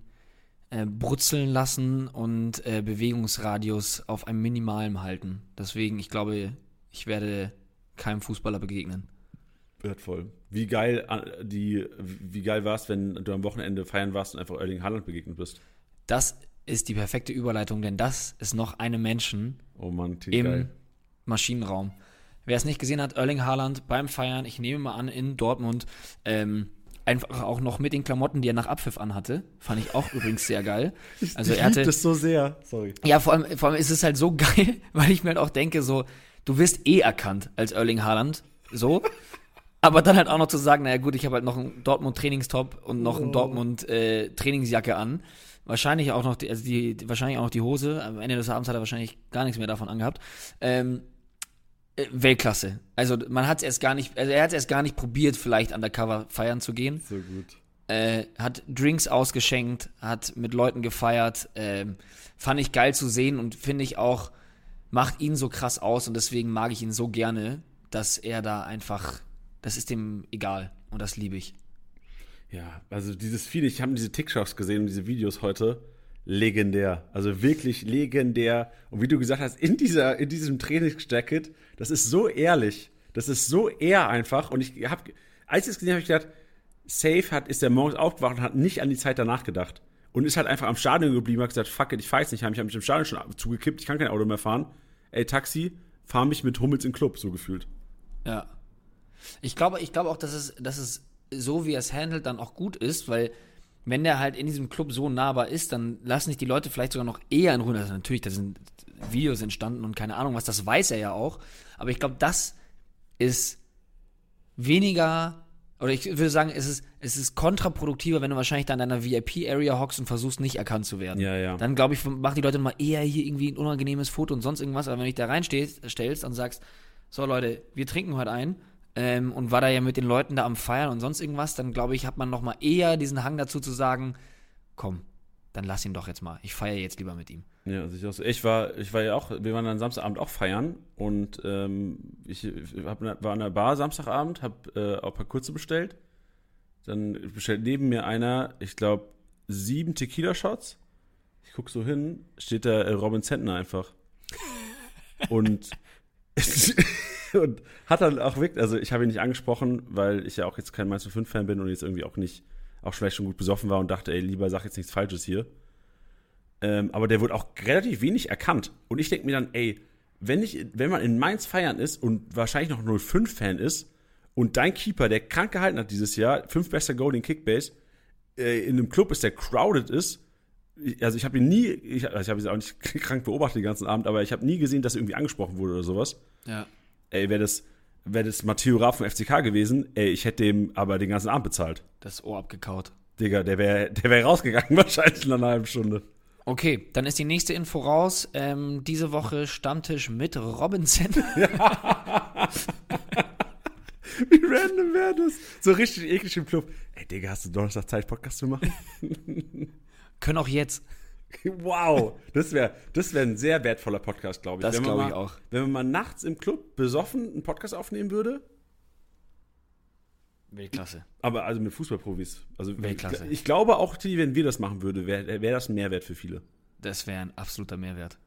äh, Brutzeln lassen und äh, Bewegungsradius auf einem minimalen halten. Deswegen, ich glaube, ich werde keinem Fußballer begegnen. Wertvoll. Wie geil, äh, die, wie geil war es, wenn du am Wochenende feiern warst und einfach Erling Haaland begegnet bist? Das ist die perfekte Überleitung, denn das ist noch eine Menschen Oh Mann, im geil. Maschinenraum. Wer es nicht gesehen hat, Erling Haaland beim Feiern, ich nehme mal an, in Dortmund, ähm, einfach auch noch mit den Klamotten, die er nach Abpfiff anhatte. Fand ich auch übrigens sehr geil. Also ich er hatte, lieb das so sehr. Sorry. Ja, vor allem, vor allem ist es halt so geil, weil ich mir halt auch denke, so, du wirst eh erkannt als Erling Haaland, so. Aber dann halt auch noch zu sagen, naja gut, ich habe halt noch einen Dortmund-Trainingstop und noch einen Dortmund-Trainingsjacke an. Wahrscheinlich auch noch die, also die, wahrscheinlich auch noch die Hose. Am Ende des Abends hat er wahrscheinlich gar nichts mehr davon angehabt. Ähm, äh, Weltklasse. Also man hat es erst gar nicht, also er hat es erst gar nicht probiert, vielleicht undercover feiern zu gehen So gut. äh, hat Drinks ausgeschenkt, hat mit Leuten gefeiert. Ähm, fand ich geil zu sehen und finde ich auch, macht ihn so krass aus und deswegen mag ich ihn so gerne, dass er da einfach, das ist dem egal und das liebe ich. Ja, also dieses viele, ich habe diese TikToks gesehen und diese Videos heute. Legendär. Also wirklich legendär. Und wie du gesagt hast, in, dieser, in diesem Trainingsjacket, das ist so ehrlich. Das ist so ehr einfach. Und ich habe, als ich es gesehen habe, habe ich gedacht, Safe hat, ist der morgens aufgewacht und hat nicht an die Zeit danach gedacht. Und ist halt einfach am Stadion geblieben, hat gesagt, fuck it, ich weiß nicht, ich habe mich im Stadion schon zugekippt, ich kann kein Auto mehr fahren. Ey, Taxi, fahr mich mit Hummels in den Club, so gefühlt. Ja. Ich glaube, ich glaube auch, dass es, dass es so, wie er es handelt, dann auch gut ist, weil wenn der halt in diesem Club so nahbar ist, dann lassen sich die Leute vielleicht sogar noch eher in Ruhe. Also natürlich, da sind Videos entstanden und keine Ahnung was, das weiß er ja auch. Aber ich glaube, das ist weniger, oder ich würde sagen, es ist, es ist kontraproduktiver, wenn du wahrscheinlich da in deiner VIP-Area hockst und versuchst, nicht erkannt zu werden. Ja, ja. Dann glaube ich, machen die Leute mal eher hier irgendwie ein unangenehmes Foto und sonst irgendwas. Aber wenn du dich da reinstellst stellst und sagst, so Leute, wir trinken heute ein ähm, und war da ja mit den Leuten da am Feiern und sonst irgendwas, dann glaube ich, hat man noch mal eher diesen Hang dazu zu sagen, komm, dann lass ihn doch jetzt mal. Ich feiere jetzt lieber mit ihm. Ja, also ich, war, ich war ja auch, wir waren dann Samstagabend auch feiern und ähm, ich hab, war an der Bar Samstagabend, hab äh, auch ein paar kurze bestellt. Dann bestellt neben mir einer, ich glaube, sieben Tequila-Shots. Ich guck so hin, steht da äh, Robin Zentner einfach. Und, und hat dann auch wirklich, also ich habe ihn nicht angesprochen, weil ich ja auch jetzt kein Mainz 5-Fan bin und jetzt irgendwie auch nicht, auch vielleicht schon gut besoffen war und dachte, ey, lieber sag jetzt nichts Falsches hier. Ähm, aber der wurde auch relativ wenig erkannt. Und ich denke mir dann, ey, wenn, ich, wenn man in Mainz feiern ist und wahrscheinlich noch 05-Fan ist und dein Keeper, der krank gehalten hat dieses Jahr, fünf bester Goal in Kickbase, äh, in einem Club ist, der crowded ist, also ich habe ihn nie, ich, also ich habe ihn auch nicht krank beobachtet den ganzen Abend, aber ich habe nie gesehen, dass er irgendwie angesprochen wurde oder sowas. Ja. Ey, wäre das, wär das Matteo Raab vom FCK gewesen, ey, ich hätte dem aber den ganzen Abend bezahlt. Das Ohr abgekaut. Digga, der wäre der wär rausgegangen wahrscheinlich in einer halben Stunde. Okay, dann ist die nächste Info raus. Ähm, diese Woche Stammtisch mit Robinson. Wie random wäre das? So richtig eklig im Club. Ey, Digga, hast du Donnerstag Zeit, Podcast zu machen? Können auch jetzt. Wow, das wäre das wär ein sehr wertvoller Podcast, glaube ich. Das glaube ich mal- auch. Wenn man mal nachts im Club besoffen einen Podcast aufnehmen würde, Weltklasse. aber also mit Fußballprofis. Also Weltklasse. Ich glaube auch, wenn wir das machen würden, wäre wär das ein Mehrwert für viele. Das wäre ein absoluter Mehrwert.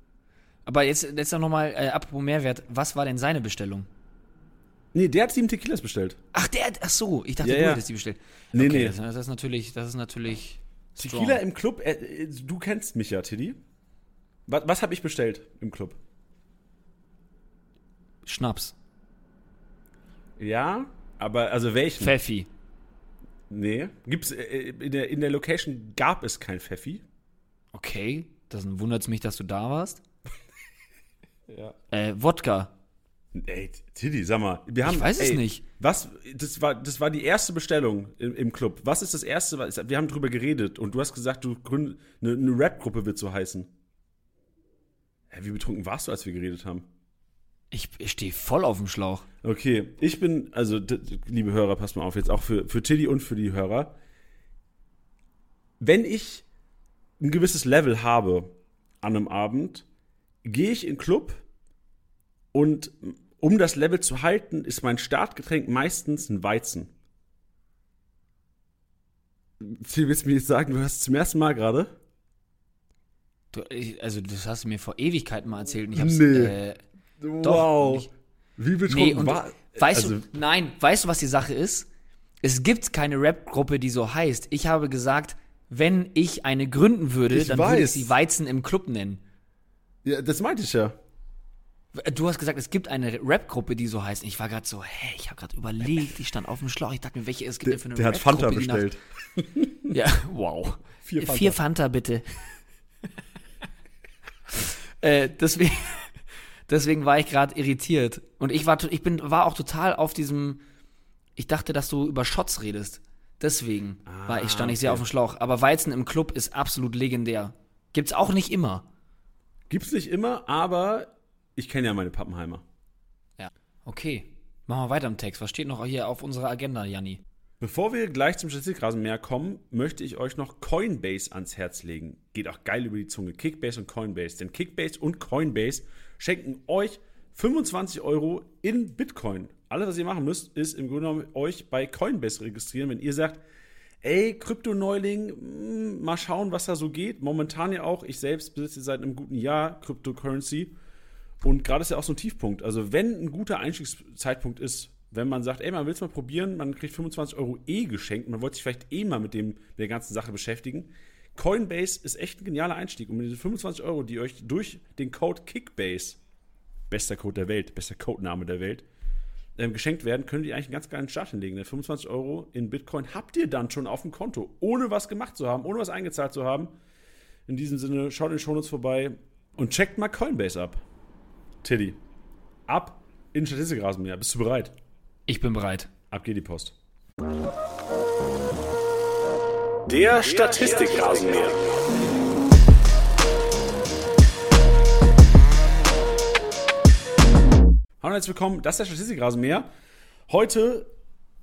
Aber jetzt, jetzt noch mal, äh, apropos Mehrwert, was war denn seine Bestellung? Nee, der hat sieben Tequilas bestellt. Ach, der, ach so, ich dachte, Ja, du ja. hättest die bestellt. Nee, okay, nee. Das, das ist natürlich, das ist natürlich strong. Tequila im Club, äh, äh, du kennst mich ja, Tilly. Was, was habe ich bestellt im Club? Schnaps. Ja, aber also welchen? Pfeffi. nee. Gibt's, äh, in, der, in der Location gab es kein Pfeffi. Okay, dann wundert es mich, dass du da warst. Ja. Äh, Wodka. Ey, Tilly, sag mal. Wir haben, weiß es ey, nicht. Was, das war, das war die erste Bestellung im, im Club. Was ist das erste? Wir haben drüber geredet und du hast gesagt, du gründ, eine, eine Rap-Gruppe wird so heißen. Hä, wie betrunken warst du, als wir geredet haben? Ich, ich stehe voll auf dem Schlauch. Okay, ich bin, also, liebe Hörer, passt mal auf, jetzt auch für, für Tilly und für die Hörer. Wenn ich ein gewisses Level habe an einem Abend, gehe ich in den Club und um das Level zu halten, ist mein Startgetränk meistens ein Weizen. Tilly, willst mir jetzt sagen, du hörst es zum ersten Mal gerade? Also, das hast du mir vor Ewigkeiten mal erzählt. Und ich hab's, Nee. äh, wow. und ich- Wie nee, betrunken und war. weißt also, du, nein, weißt du, was die Sache ist? Es gibt keine Rap-Gruppe, die so heißt. Ich habe gesagt, wenn ich eine gründen würde, dann würde ich weiß. sie Weizen im Club nennen. Ja, das meinte ich ja. Du hast gesagt, es gibt eine Rap-Gruppe, die so heißt. Ich war gerade so, hä, ich habe gerade überlegt, ich stand auf dem Schlauch, ich dachte mir, welche es gibt Der, denn für eine der hat Fanta bestellt. Ja, wow. Vier Fanta. Vier Fanta, bitte. äh, deswegen, deswegen war ich gerade irritiert. Und ich war, ich bin, war auch total auf diesem. Ich dachte, dass du über Shots redest. Deswegen war ich, stand ich sehr auf dem Schlauch. Aber Weizen im Club ist absolut legendär. Gibt's auch nicht immer. Gibt's nicht immer, aber ich kenne ja meine Pappenheimer. Ja. Okay. Machen wir weiter im Text. Was steht noch hier auf unserer Agenda, Janni? Bevor wir gleich zum Statistikrasenmäher kommen, möchte ich euch noch Coinbase ans Herz legen. Geht auch geil über die Zunge. Kickbase und Coinbase. Denn Kickbase und Coinbase schenken euch 25 Euro in Bitcoin. Alles, was ihr machen müsst, ist im Grunde genommen euch bei Coinbase registrieren, wenn ihr sagt, ey, Krypto-Neuling, mm, mal schauen, was da so geht. Momentan ja auch, ich selbst besitze seit einem guten Jahr Cryptocurrency. Und gerade ist ja auch so ein Tiefpunkt. Also, wenn ein guter Einstiegszeitpunkt ist, wenn man sagt, ey, man will es mal probieren, man kriegt 25 Euro eh geschenkt, man wollte sich vielleicht eh mal mit, dem, mit der ganzen Sache beschäftigen. Coinbase ist echt ein genialer Einstieg. Und mit diesen 25 Euro, die euch durch den Code Kickbase, bester Code der Welt, bester Codename der Welt, ähm, geschenkt werden, könnt ihr eigentlich einen ganz geilen Start hinlegen. Denn 25 Euro in Bitcoin habt ihr dann schon auf dem Konto, ohne was gemacht zu haben, ohne was eingezahlt zu haben. In diesem Sinne, schaut in den Shownotes vorbei und checkt mal Coinbase ab. Tilly, ab in Statistikrasenmäher. Bist du bereit? Ich bin bereit. Ab geht die Post. Der Statistikrasenmäher. Hallo und herzlich willkommen, das ist der Statistikrasenmäher. Heute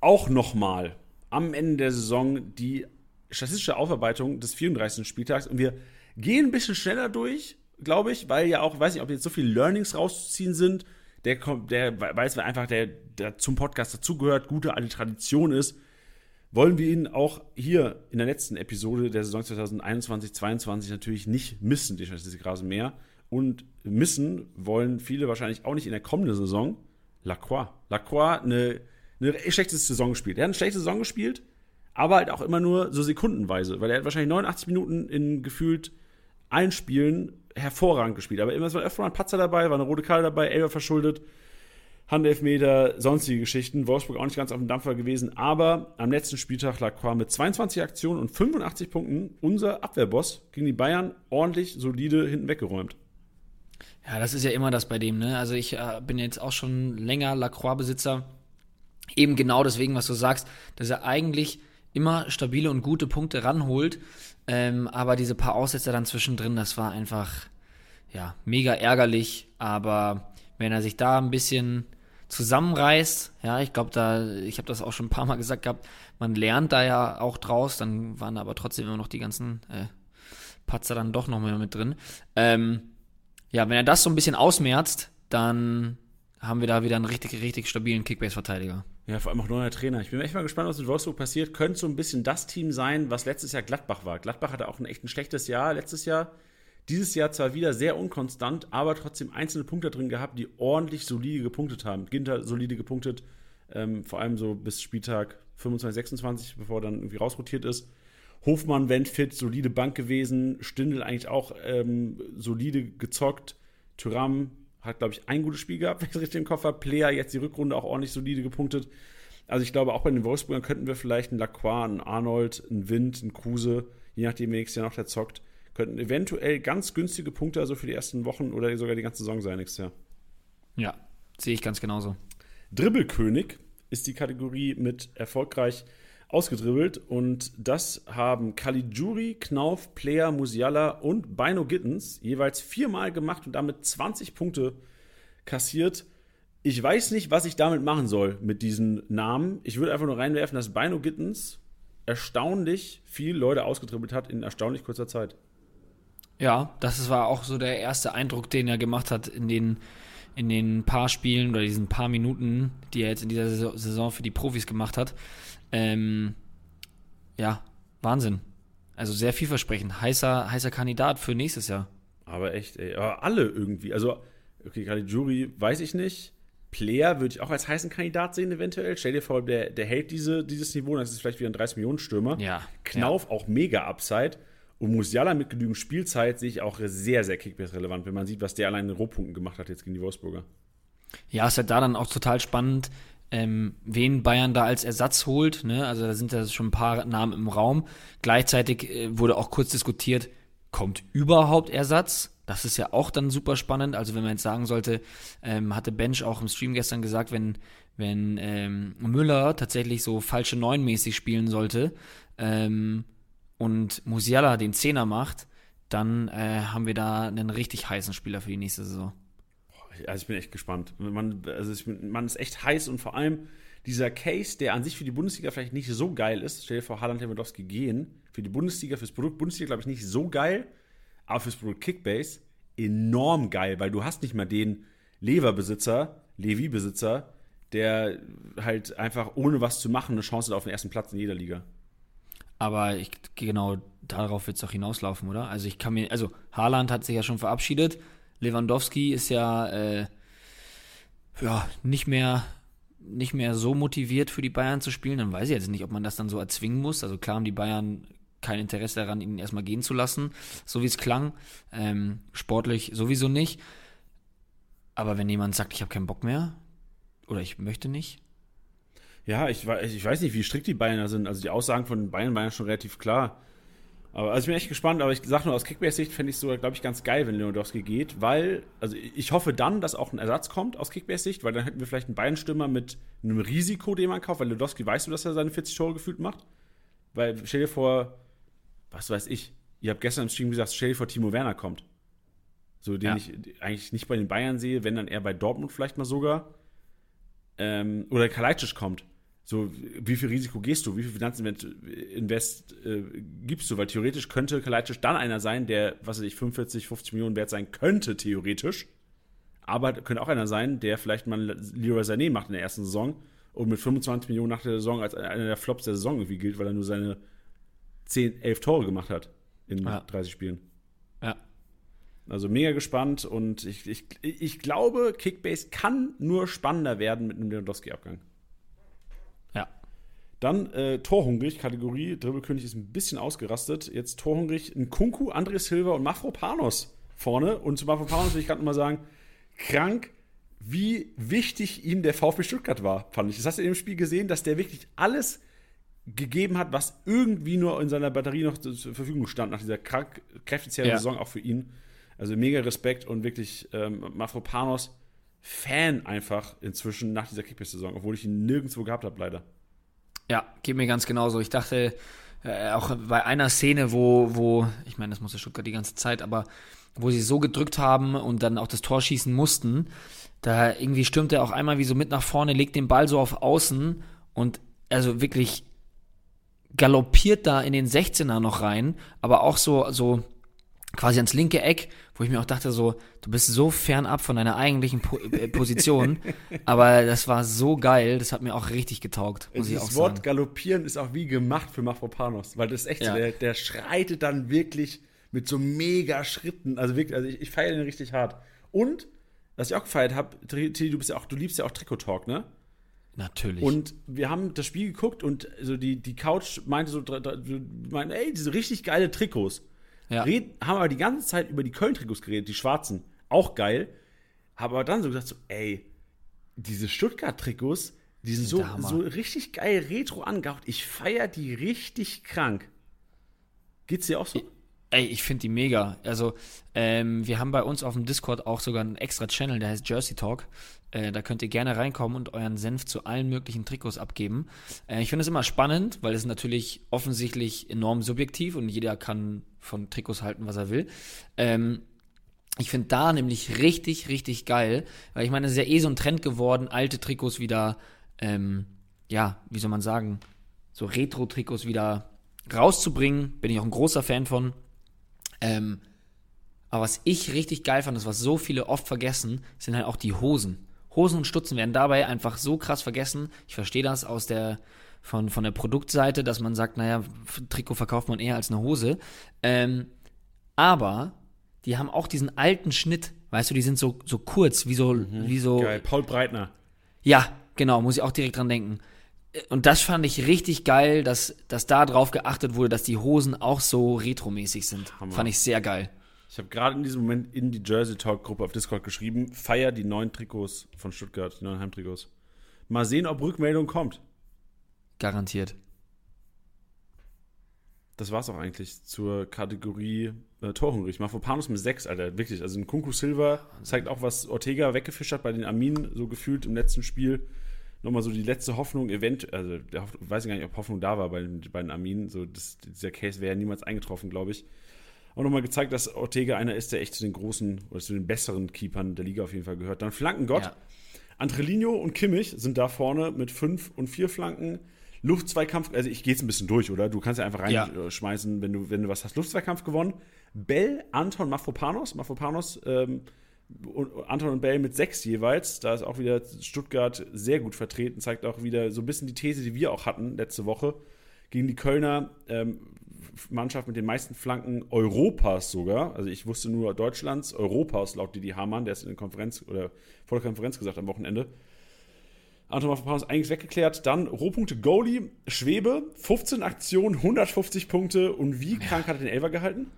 auch nochmal am Ende der Saison die statistische Aufarbeitung des 34. Spieltags und wir gehen ein bisschen schneller durch, glaube ich, weil ja auch, weiß nicht, ob jetzt so viele Learnings rauszuziehen sind. Der, kommt, der weiß, einfach der, der zum Podcast dazugehört, gute alte Tradition ist, wollen wir ihn auch hier in der letzten Episode der Saison 2021-22 natürlich nicht missen, die Statistikrasenmäher. Und missen wollen viele wahrscheinlich auch nicht in der kommenden Saison Lacroix. Lacroix eine, eine schlechte Saison gespielt. Er hat eine schlechte Saison gespielt, aber halt auch immer nur so sekundenweise, weil er hat wahrscheinlich 89 Minuten in gefühlt allen Spielen hervorragend gespielt. Aber immer, war öfter mal ein Patzer dabei, war eine rote Karte dabei, Elber verschuldet. Handelfmeter, sonstige Geschichten. Wolfsburg auch nicht ganz auf dem Dampfer gewesen. Aber am letzten Spieltag lag Qua mit 22 Aktionen und 85 Punkten unser Abwehrboss gegen die Bayern ordentlich solide hinten weggeräumt. Ja, das ist ja immer das bei dem, ne? Also ich äh, bin jetzt auch schon länger Lacroix-Besitzer. Eben genau deswegen, was du sagst, dass er eigentlich immer stabile und gute Punkte ranholt. Ähm, aber diese paar Aussetzer dann zwischendrin, das war einfach, ja, mega ärgerlich. Aber wenn er sich da ein bisschen zusammenreißt, ja, ich glaube, da, ich habe das auch schon ein paar Mal gesagt gehabt, man lernt da ja auch draus, dann waren aber trotzdem immer noch die ganzen äh, Patzer dann doch noch mehr mit drin. Ähm, ja, wenn er das so ein bisschen ausmerzt, dann haben wir da wieder einen richtig, richtig stabilen Kickbase-Verteidiger. Ja, vor allem auch neuer Trainer. Ich bin echt mal gespannt, was mit Wolfsburg passiert. Könnte so ein bisschen das Team sein, was letztes Jahr Gladbach war. Gladbach hatte auch ein echt ein schlechtes Jahr letztes Jahr. Dieses Jahr zwar wieder sehr unkonstant, aber trotzdem einzelne Punkte drin gehabt, die ordentlich solide gepunktet haben. Ginter solide gepunktet, ähm, vor allem so bis Spieltag 25, 26, bevor er dann irgendwie rausrotiert ist. Hofmann, wenn fit, solide Bank gewesen. Stindel eigentlich auch ähm, solide gezockt. Tyram hat, glaube ich, ein gutes Spiel gehabt, wenn ich es richtig im Kopf habe. Player jetzt die Rückrunde auch ordentlich solide gepunktet. Also ich glaube, auch bei den Wolfsburgern könnten wir vielleicht einen Lacroix, einen Arnold, einen Wind, einen Kruse, je nachdem, wer nächstes Jahr noch der zockt, könnten eventuell ganz günstige Punkte also für die ersten Wochen oder sogar die ganze Saison sein nächstes Jahr. Ja, sehe ich ganz genauso. Dribbelkönig ist die Kategorie mit erfolgreich ausgedribbelt und das haben Caligiuri, Knauf, Player, Musiala und Bino Gittens jeweils viermal gemacht und damit 20 Punkte kassiert. Ich weiß nicht, was ich damit machen soll mit diesen Namen. Ich würde einfach nur reinwerfen, dass Bino Gittens erstaunlich viele Leute ausgedribbelt hat in erstaunlich kurzer Zeit. Ja, das war auch so der erste Eindruck, den er gemacht hat in den, in den paar Spielen oder diesen paar Minuten, die er jetzt in dieser Saison für die Profis gemacht hat. Ähm, ja, Wahnsinn. Also sehr vielversprechend. Heißer, heißer Kandidat für nächstes Jahr. Aber echt, ey. Aber alle irgendwie. Also, okay, gerade Jury weiß ich nicht. Player würde ich auch als heißen Kandidat sehen, eventuell. Stell dir vor, der, der hält diese, dieses Niveau, das ist vielleicht wieder ein 30-Millionen-Stürmer. Ja. Knauf ja. auch mega Upside. Und Musiala mit genügend Spielzeit sehe ich auch sehr, sehr Kickbase-relevant, wenn man sieht, was der allein in Rohpunkten gemacht hat jetzt gegen die Wolfsburger. Ja, ist halt da dann auch total spannend, ähm, wen Bayern da als Ersatz holt. Ne? Also da sind ja schon ein paar Namen im Raum. Gleichzeitig äh, wurde auch kurz diskutiert, kommt überhaupt Ersatz? Das ist ja auch dann super spannend. Also wenn man jetzt sagen sollte, ähm, hatte Bench auch im Stream gestern gesagt, wenn, wenn ähm, Müller tatsächlich so falsche Neun-mäßig spielen sollte, ähm, und Musiala den Zehner macht, dann äh, haben wir da einen richtig heißen Spieler für die nächste Saison. Also ich bin echt gespannt. Man, also ich, man ist echt heiß und vor allem dieser Case, der an sich für die Bundesliga vielleicht nicht so geil ist, stell dir vor, Haaland Lewandowski gehen, für die Bundesliga, fürs Produkt Bundesliga glaube ich nicht so geil, aber fürs Produkt Kickbase enorm geil, weil du hast nicht mal den Lever-Besitzer, Levi-Besitzer, der halt einfach ohne was zu machen eine Chance hat auf den ersten Platz in jeder Liga. Aber ich, genau darauf wird es doch hinauslaufen, oder? Also ich kann mir, also Haaland hat sich ja schon verabschiedet. Lewandowski ist ja, äh, ja nicht mehr nicht mehr so motiviert für die Bayern zu spielen, dann weiß ich jetzt nicht, ob man das dann so erzwingen muss. Also klar haben die Bayern kein Interesse daran, ihn erstmal gehen zu lassen, so wie es klang. Ähm, sportlich sowieso nicht. Aber wenn jemand sagt, ich habe keinen Bock mehr oder ich möchte nicht, ja, ich, ich weiß nicht, wie strikt die Bayern da sind. Also die Aussagen von Bayern waren ja schon relativ klar. Aber also ich bin echt gespannt, aber ich sag nur aus Kickbase-Sicht fände ich es so, glaube ich, ganz geil, wenn Lewandowski geht, weil, also ich hoffe dann, dass auch ein Ersatz kommt aus Kickbase-Sicht, weil dann hätten wir vielleicht einen Bayern-Stürmer mit einem Risiko, den man kauft, weil Lewandowski weißt du, dass er seine 40 Tore gefühlt macht? Weil stell dir vor, was weiß ich, ihr habt gestern im Stream gesagt, stell dir vor, Timo Werner kommt. So, den ja. ich eigentlich nicht bei den Bayern sehe, wenn dann eher bei Dortmund vielleicht mal sogar. Ähm, oder Kalajdzic kommt so, wie viel Risiko gehst du? Wie viel Finanzinvest äh, gibst du? Weil theoretisch könnte Kalajdzic dann einer sein, der, was weiß ich, 45, 50 Millionen wert sein könnte, theoretisch. Aber könnte auch einer sein, der vielleicht mal Leroy Sané macht in der ersten Saison und mit 25 Millionen nach der Saison als einer der Flops der Saison irgendwie gilt, weil er nur seine 10, 11 Tore gemacht hat in ja. 30 Spielen. Ja. Also mega gespannt und ich, ich, ich glaube, Kickbase kann nur spannender werden mit einem Lewandowski-Abgang. Dann äh, torhungrig, Kategorie, Dribbelkönig ist ein bisschen ausgerastet. Jetzt torhungrig, ein Kunku, André Silva und Mafropanos vorne. Und zu Mafropanos will ich gerade mal sagen, krank, wie wichtig ihm der VfB Stuttgart war, fand ich. Das hast du in dem Spiel gesehen, dass der wirklich alles gegeben hat, was irgendwie nur in seiner Batterie noch zur Verfügung stand, nach dieser kräftigen ja. Saison auch für ihn. Also mega Respekt und wirklich ähm, Mafropanos Fan einfach inzwischen nach dieser Kickbase-Saison, obwohl ich ihn nirgendwo gehabt habe, leider. Ja, geht mir ganz genauso. Ich dachte, äh, auch bei einer Szene, wo, wo, ich meine, das musste Stuttgart die ganze Zeit, aber wo sie so gedrückt haben und dann auch das Tor schießen mussten, da irgendwie stürmt er auch einmal wie so mit nach vorne, legt den Ball so auf Außen und also wirklich galoppiert da in den 16er noch rein, aber auch so, so quasi ans linke Eck, wo ich mir auch dachte, so, du bist so fernab von deiner eigentlichen po äh, Position, aber das war so geil, das hat mir auch richtig getaugt, muss ich auch sagen. Wort galoppieren ist auch wie gemacht für Mafropanos, weil das ist echt ja. so, der, der schreitet dann wirklich mit so mega Schritten, also wirklich, also ich, ich feiere den richtig hart. Und, was ich auch gefeiert habe, du bist ja auch, du liebst ja auch Trikot Talk, ne? Natürlich. Und wir haben das Spiel geguckt und so die, die Couch meinte so, meinte, ey, diese richtig geile Trikots. Ja. Red, haben aber die ganze Zeit über die Köln-Trikots geredet, die schwarzen. Auch geil. Haben aber dann so gesagt, so, ey, diese Stuttgart-Trikots, die sind so, so richtig geil retro angehaucht. Ich feiere die richtig krank. Geht's dir auch so? Ey, ich finde die mega. Also, ähm, wir haben bei uns auf dem Discord auch sogar einen extra Channel, der heißt Jersey Talk. Äh, da könnt ihr gerne reinkommen und euren Senf zu allen möglichen Trikots abgeben. Äh, ich finde es immer spannend, weil es natürlich offensichtlich enorm subjektiv und jeder kann von Trikots halten, was er will. Ähm, ich finde da nämlich richtig, richtig geil, weil ich meine, es ist ja eh so ein Trend geworden, alte Trikots wieder, ähm, ja, wie soll man sagen, so Retro-Trikots wieder rauszubringen. Bin ich auch ein großer Fan von. Ähm, aber was ich richtig geil fand, das was so viele oft vergessen, sind halt auch die Hosen. Hosen und Stutzen werden dabei einfach so krass vergessen. Ich verstehe das aus der von, von der Produktseite, dass man sagt, naja, Trikot verkauft man eher als eine Hose. Ähm, aber die haben auch diesen alten Schnitt, weißt du, die sind so, so kurz, wie so, mhm. wie so. Geil, Paul Breitner. Ja, genau, muss ich auch direkt dran denken. Und das fand ich richtig geil, dass, dass da drauf geachtet wurde, dass die Hosen auch so retromäßig sind. Hammer. Fand ich sehr geil. Ich habe gerade in diesem Moment in die Jersey Talk Gruppe auf Discord geschrieben, feier die neuen Trikots von Stuttgart, die neuen Heimtrikots. Mal sehen, ob Rückmeldung kommt. Garantiert. Das war's auch eigentlich zur Kategorie äh, Torhungrig. Mafropanus mit 6, Alter, wirklich. Also ein Kunku Silva zeigt auch, was Ortega weggefischt hat bei den Arminen, so gefühlt im letzten Spiel. Nochmal so die letzte Hoffnung, event, also der Hoff, weiß ich gar nicht, ob Hoffnung da war bei, bei den Arminen. So, das, dieser Case wäre ja niemals eingetroffen, glaube ich. Auch nochmal gezeigt, dass Ortega einer ist, der echt zu den großen oder zu den besseren Keepern der Liga auf jeden Fall gehört. Dann Flankengott. Ja. Antrelino und Kimmich sind da vorne mit fünf und vier Flanken. Luftzweikampf, also ich gehe jetzt ein bisschen durch, oder? Du kannst ja einfach reinschmeißen, ja. wenn, du, wenn du was hast. Luftzweikampf gewonnen. Bell, Anton, Mafropanos. Mafropanos, ähm, Anton und Bell mit sechs jeweils. Da ist auch wieder Stuttgart sehr gut vertreten. Zeigt auch wieder so ein bisschen die These, die wir auch hatten letzte Woche. Gegen die Kölner ähm, Mannschaft mit den meisten Flanken Europas sogar. Also ich wusste nur Deutschlands, Europas laut Didi Hamann, der ist in der Konferenz oder vor der Konferenz gesagt am Wochenende. Anton Mafropanos eigentlich weggeklärt. Dann Rohpunkte Goalie, Schwebe, 15 Aktionen, 150 Punkte. Und wie krank hat er den Elfer gehalten?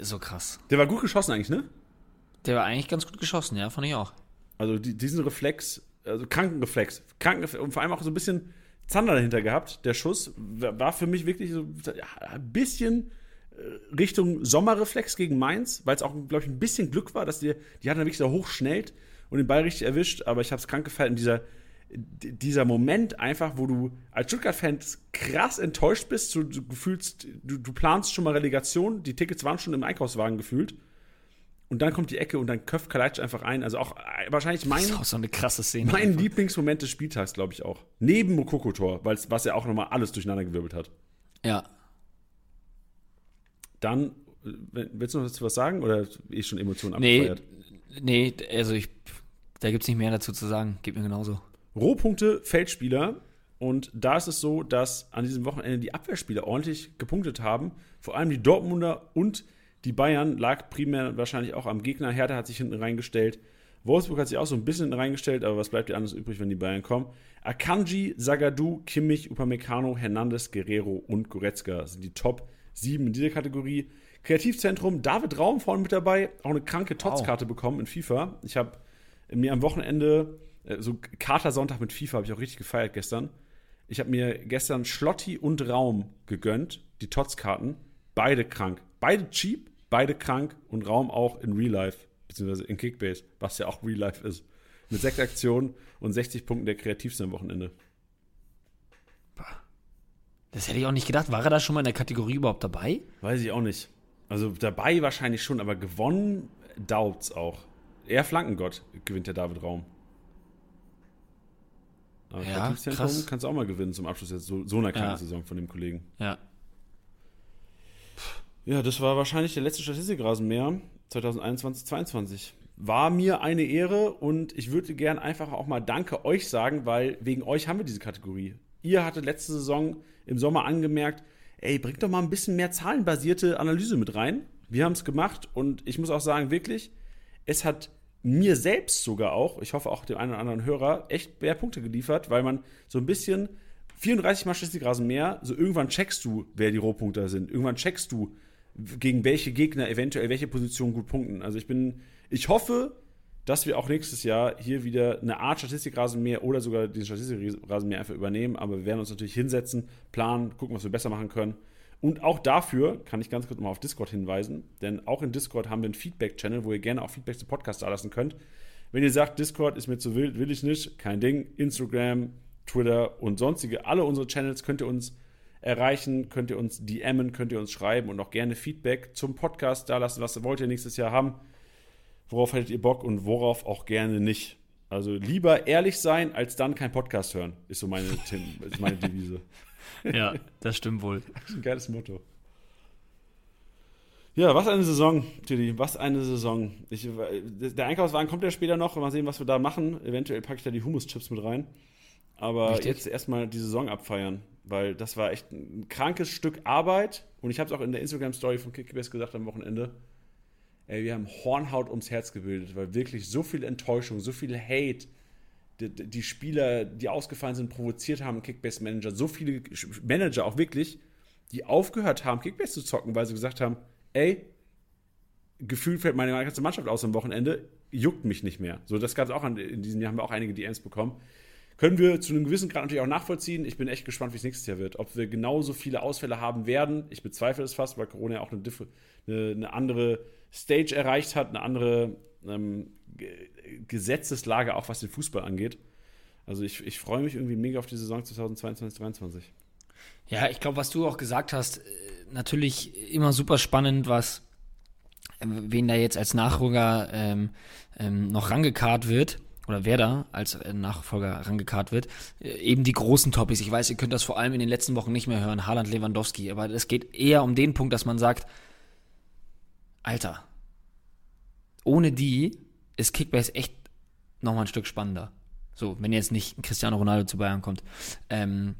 So krass. Der war gut geschossen eigentlich, ne? Der war eigentlich ganz gut geschossen, ja, fand ich auch. Also die, diesen Reflex, also Krankenreflex, Krankenreflex und vor allem auch so ein bisschen Zander dahinter gehabt. Der Schuss war für mich wirklich so ein bisschen äh, Richtung Sommerreflex gegen Mainz, weil es auch, glaube ich, ein bisschen Glück war, dass die, die hatten wirklich so hochschnellt und den Ball richtig erwischt, aber ich habe es krank gefallen. Dieser, dieser Moment einfach, wo du als Stuttgart-Fan krass enttäuscht bist, du, du, gefühlst, du, du planst schon mal Relegation, die Tickets waren schon im Einkaufswagen gefühlt und dann kommt die Ecke und dann köpft Kalajdzic einfach ein. Also auch äh, wahrscheinlich mein, das ist auch so eine krasse Szene. Mein einfach. Lieblingsmoment des Spieltags, glaube ich auch. Neben Mokoko-Tor, was ja auch nochmal alles durcheinandergewirbelt hat. Ja. Dann, äh, willst du noch dazu was sagen oder ist schon Emotionen abgefeiert? Nee, nee also ich, da gibt es nicht mehr dazu zu sagen. Geht mir genauso. Rohpunkte, Feldspieler. Und da ist es so, dass an diesem Wochenende die Abwehrspieler ordentlich gepunktet haben. Vor allem die Dortmunder und die Bayern lag primär wahrscheinlich auch am Gegner. Hertha hat sich hinten reingestellt. Wolfsburg hat sich auch so ein bisschen reingestellt, aber was bleibt dir anderes übrig, wenn die Bayern kommen? Akanji, Zagadou, Kimmich, Upamecano, Hernandez, Guerrero und Goretzka sind die Top 7 in dieser Kategorie. Kreativzentrum, David Raum vorne mit dabei, auch eine kranke Tots-Karte bekommen in FIFA. Ich habe mir am Wochenende, äh, so Katersonntag mit FIFA, habe ich auch richtig gefeiert gestern. Ich habe mir gestern Schlotti und Raum gegönnt, die Tots-Karten. Beide krank. Beide cheap, beide krank und Raum auch in Real Life, beziehungsweise in Kickbase, was ja auch Real Life ist. Mit sechs Aktionen und 60 Punkten der kreativste am Wochenende. Das hätte ich auch nicht gedacht. War er da schon mal in der Kategorie überhaupt dabei? Weiß ich auch nicht. Also dabei wahrscheinlich schon, aber gewonnen doubt's auch. Er Flankengott gewinnt der David Raum. Aber Ja, Kreativzentrum krass. kannst du auch mal gewinnen zum Abschluss jetzt so, so einer kleinen Ja. Saison von dem Kollegen. Ja. Ja, das war wahrscheinlich der letzte Statistikrasenmäher 2021, 22. War mir eine Ehre und ich würde gern einfach auch mal Danke euch sagen, weil wegen euch haben wir diese Kategorie. Ihr hattet letzte Saison im Sommer angemerkt, ey, bringt doch mal ein bisschen mehr zahlenbasierte Analyse mit rein. Wir haben es gemacht und ich muss auch sagen, wirklich, es hat mir selbst sogar auch, ich hoffe auch dem einen oder anderen Hörer, echt mehr Punkte geliefert, weil man so ein bisschen 34 mal Statistikrasen mehr, so irgendwann checkst du, wer die Rohpunkter sind. Irgendwann checkst du, gegen welche Gegner eventuell welche Positionen gut punkten. Also ich bin, ich hoffe, dass wir auch nächstes Jahr hier wieder eine Art Statistikrasenmäher oder sogar diesen Statistikrasenmäher einfach übernehmen. Aber wir werden uns natürlich hinsetzen, planen, gucken, was wir besser machen können. Und auch dafür kann ich ganz kurz mal auf Discord hinweisen, denn auch in Discord haben wir einen Feedback-Channel, wo ihr gerne auch Feedback zum Podcast da lassen könnt. Wenn ihr sagt, Discord ist mir zu wild, will ich nicht, kein Ding. Instagram, Twitter und sonstige, alle unsere Channels könnt ihr uns erreichen, könnt ihr uns DMen, könnt ihr uns schreiben und auch gerne Feedback zum Podcast da lassen. Was wollt ihr nächstes Jahr haben? Worauf hättet ihr Bock und worauf auch gerne nicht? Also lieber ehrlich sein, als dann kein Podcast hören, ist so meine, ist meine Devise. Ja, das stimmt wohl. Das ist ein geiles Motto. Ja, was eine Saison, Tilly, was eine Saison. Ich, der Einkaufswagen kommt ja später noch, mal sehen, was wir da machen. Eventuell packe ich da die Hummus-Chips mit rein. Aber Richtig. jetzt erstmal die Saison abfeiern, weil das war echt ein krankes Stück Arbeit. Und ich habe es auch in der Instagram-Story von Kickbase gesagt am Wochenende. Ey, wir haben Hornhaut ums Herz gebildet, weil wirklich so viel Enttäuschung, so viel Hate, die, die Spieler, die ausgefallen sind, provoziert haben, Kickbase-Manager, so viele Manager auch wirklich, die aufgehört haben, Kickbase zu zocken, weil sie gesagt haben, ey, gefühlt fällt meine ganze Mannschaft aus am Wochenende, juckt mich nicht mehr. So, das gab es auch an, in diesem Jahr, haben wir auch einige DMs bekommen. Können wir zu einem gewissen Grad natürlich auch nachvollziehen. Ich bin echt gespannt, wie es nächstes Jahr wird. Ob wir genauso viele Ausfälle haben werden. Ich bezweifle es fast, weil Corona ja auch eine, eine, eine andere Stage erreicht hat, eine andere ähm, Ge- Gesetzeslage, auch was den Fußball angeht. Also ich, ich freue mich irgendwie mega auf die Saison 2022, 2023. Ja, ich glaube, was du auch gesagt hast, äh, natürlich immer super spannend, was äh, wen da jetzt als Nachrücker ähm, ähm, noch rangekarrt wird oder wer da als äh, Nachfolger rangekarrt wird. Äh, eben die großen Topics. Ich weiß, ihr könnt das vor allem in den letzten Wochen nicht mehr hören, Haaland, Lewandowski, aber es geht eher um den Punkt, dass man sagt, Alter, ohne die ist Kickbase echt nochmal ein Stück spannender. So, wenn jetzt nicht Cristiano Ronaldo zu Bayern kommt. Ähm,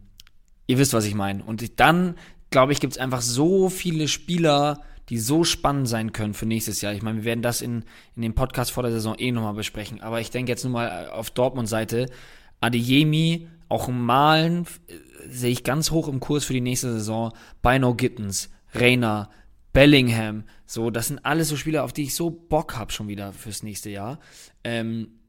ihr wisst, was ich meine. Und dann, glaube ich, gibt es einfach so viele Spieler, die so spannend sein können für nächstes Jahr. Ich meine, wir werden das in, in dem Podcast vor der Saison eh nochmal besprechen. Aber ich denke jetzt nur mal auf Dortmund-Seite. Adeyemi, auch im Malen, äh, sehe ich ganz hoch im Kurs für die nächste Saison. Bino Gittens, Reina, Bellingham. So, das sind alles so Spieler, auf die ich so Bock habe schon wieder fürs nächste Jahr. Ähm,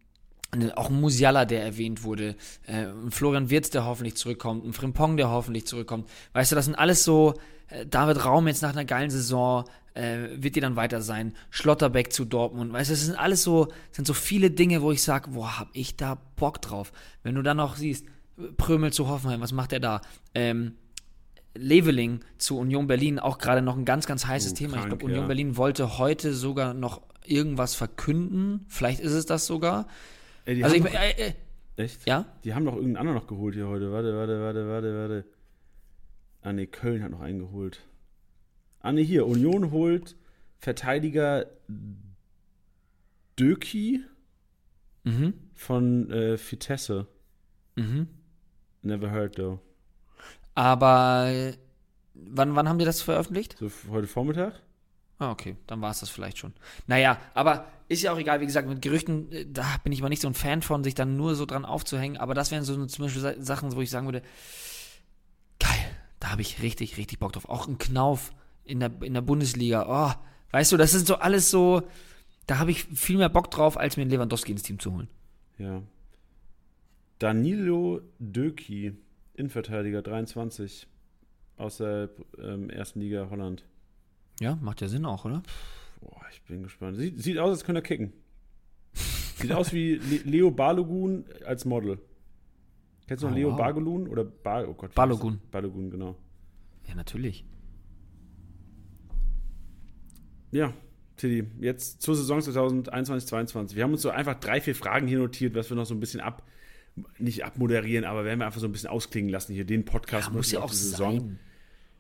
auch ein Musiala, der erwähnt wurde, äh, ein Florian Wirtz, der hoffentlich zurückkommt, ein Frimpong, der hoffentlich zurückkommt. Weißt du, das sind alles so, äh, David Raum jetzt nach einer geilen Saison, äh, wird die dann weiter sein, Schlotterbeck zu Dortmund, weißt du, das sind alles so, sind so viele Dinge, wo ich sage, boah, hab ich da Bock drauf. Wenn du dann noch siehst, Prömel zu Hoffenheim, was macht er da? Ähm, Leveling zu Union Berlin, auch gerade noch ein ganz, ganz heißes Oh, Thema. ich krank, glaube, Union ja. Berlin wollte heute sogar noch irgendwas verkünden. Vielleicht ist es das sogar. Ey, Also ich, doch, äh, äh, echt? ja? Die haben doch irgendeinen anderen noch geholt hier heute. Warte, warte, warte, warte, warte. Ah ne, Köln hat noch einen geholt. Ah ne, hier, Union holt Verteidiger Döki Mhm. von äh, Vitesse. Mhm. Never heard though. Aber äh, wann, wann haben die das veröffentlicht? So heute Vormittag? Ah, okay, dann war es das vielleicht schon. Naja, aber ist ja auch egal, wie gesagt, mit Gerüchten, äh, da bin ich mal nicht so ein Fan von, sich dann nur so dran aufzuhängen, aber das wären so zum Beispiel Sachen, wo ich sagen würde, geil, da habe ich richtig, richtig Bock drauf. Auch ein Knauf in der, in der Bundesliga, oh, weißt du, das ist so alles so, da habe ich viel mehr Bock drauf, als mir einen Lewandowski ins Team zu holen. Ja. Danilo Döki, Innenverteidiger, 23, aus der ähm, ersten Liga Holland. Ja, macht ja Sinn auch, oder? Boah, ich bin gespannt. Sieht, sieht aus, als könnte er kicken. Sieht aus wie Le Leo Balogun als Model. Kennst du noch oh, Leo wow. Balogun? Oder ba oh Gott, Balogun. Balogun, genau. Ja, natürlich. Ja, Tilly, jetzt zur Saison 2021, 2022. Wir haben uns so einfach drei, vier Fragen hier notiert, was wir noch so ein bisschen ab, nicht abmoderieren, aber werden wir einfach so ein bisschen ausklingen lassen hier, den Podcast ja, muss ja auch die Saison. Sein.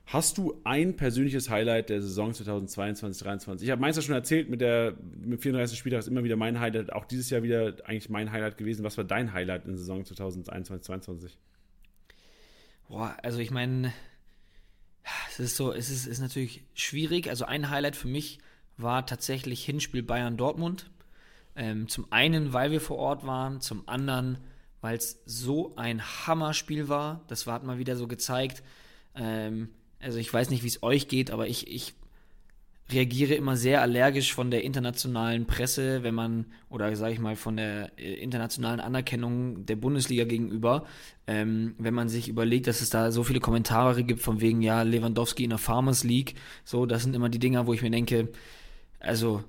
Hast du ein persönliches Highlight der Saison 2022, 2023? Ich habe meistens schon erzählt, mit der mit 34 Spieltag ist immer wieder mein Highlight, auch dieses Jahr wieder eigentlich mein Highlight gewesen. Was war dein Highlight in der Saison 2021, 2022? Boah, also ich meine, es ist so, es ist, ist natürlich schwierig. Also ein Highlight für mich war tatsächlich Hinspiel Bayern-Dortmund. Ähm, zum einen, weil wir vor Ort waren, zum anderen, weil es so ein Hammerspiel war. Das hat mal wieder so gezeigt. Ähm, also ich weiß nicht, wie es euch geht, aber ich, ich reagiere immer sehr allergisch von der internationalen Presse, wenn man, oder sage ich mal, von der äh, internationalen Anerkennung der Bundesliga gegenüber, ähm, wenn man sich überlegt, dass es da so viele Kommentare gibt von wegen, ja, Lewandowski in der Farmers League, so, das sind immer die Dinger, wo ich mir denke, also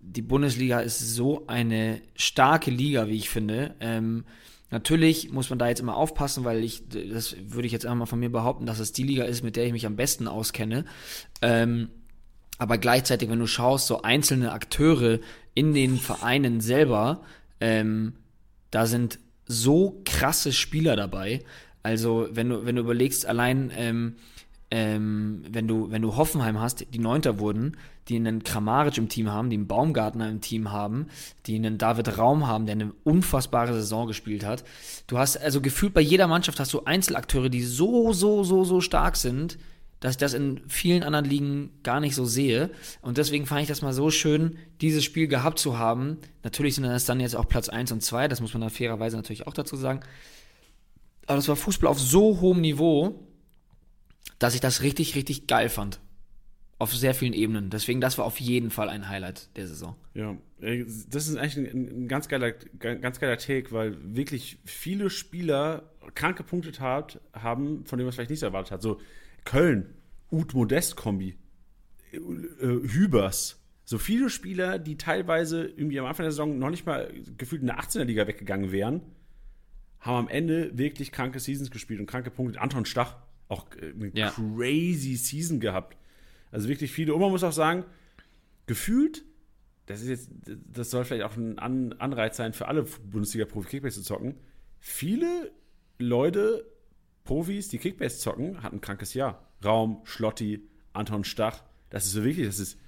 die Bundesliga ist so eine starke Liga, wie ich finde. Ähm, Natürlich muss man da jetzt immer aufpassen, weil ich, das würde ich jetzt einmal von mir behaupten, dass es die Liga ist, mit der ich mich am besten auskenne. Ähm, aber gleichzeitig, wenn du schaust, so einzelne Akteure in den Vereinen selber, ähm, da sind so krasse Spieler dabei. Also, wenn du, wenn du überlegst, allein, ähm, ähm, wenn du, wenn du Hoffenheim hast, die Neunter wurden, die einen Kramaric im Team haben, die einen Baumgartner im Team haben, die einen David Raum haben, der eine unfassbare Saison gespielt hat. Du hast also gefühlt bei jeder Mannschaft hast du Einzelakteure, die so, so, so, so stark sind, dass ich das in vielen anderen Ligen gar nicht so sehe. Und deswegen fand ich das mal so schön, dieses Spiel gehabt zu haben. Natürlich sind das dann jetzt auch Platz 1 und 2, das muss man dann fairerweise natürlich auch dazu sagen. Aber das war Fußball auf so hohem Niveau, dass ich das richtig, richtig geil fand. Auf sehr vielen Ebenen. Deswegen, das war auf jeden Fall ein Highlight der Saison. Ja, das ist eigentlich ein, ein ganz geiler, ganz geiler Take, weil wirklich viele Spieler krank gepunktet hat, haben, von dem man es vielleicht nicht so erwartet hat. So Köln, Ut Modest-Kombi, äh, Hübers. So viele Spieler, die teilweise irgendwie am Anfang der Saison noch nicht mal gefühlt in der 18er Liga weggegangen wären, haben am Ende wirklich kranke Seasons gespielt und kranke Punkte. Anton Stach, auch äh, eine ja. crazy Season gehabt. Also wirklich viele. Und man muss auch sagen, gefühlt, das ist jetzt, das soll vielleicht auch ein Anreiz sein für alle Bundesliga-Profi Kickbase zu zocken. Viele Leute, Profis, die Kickbase zocken, hatten ein krankes Jahr. Raum, Schlotti, Anton Stach. Das ist so wirklich, das ist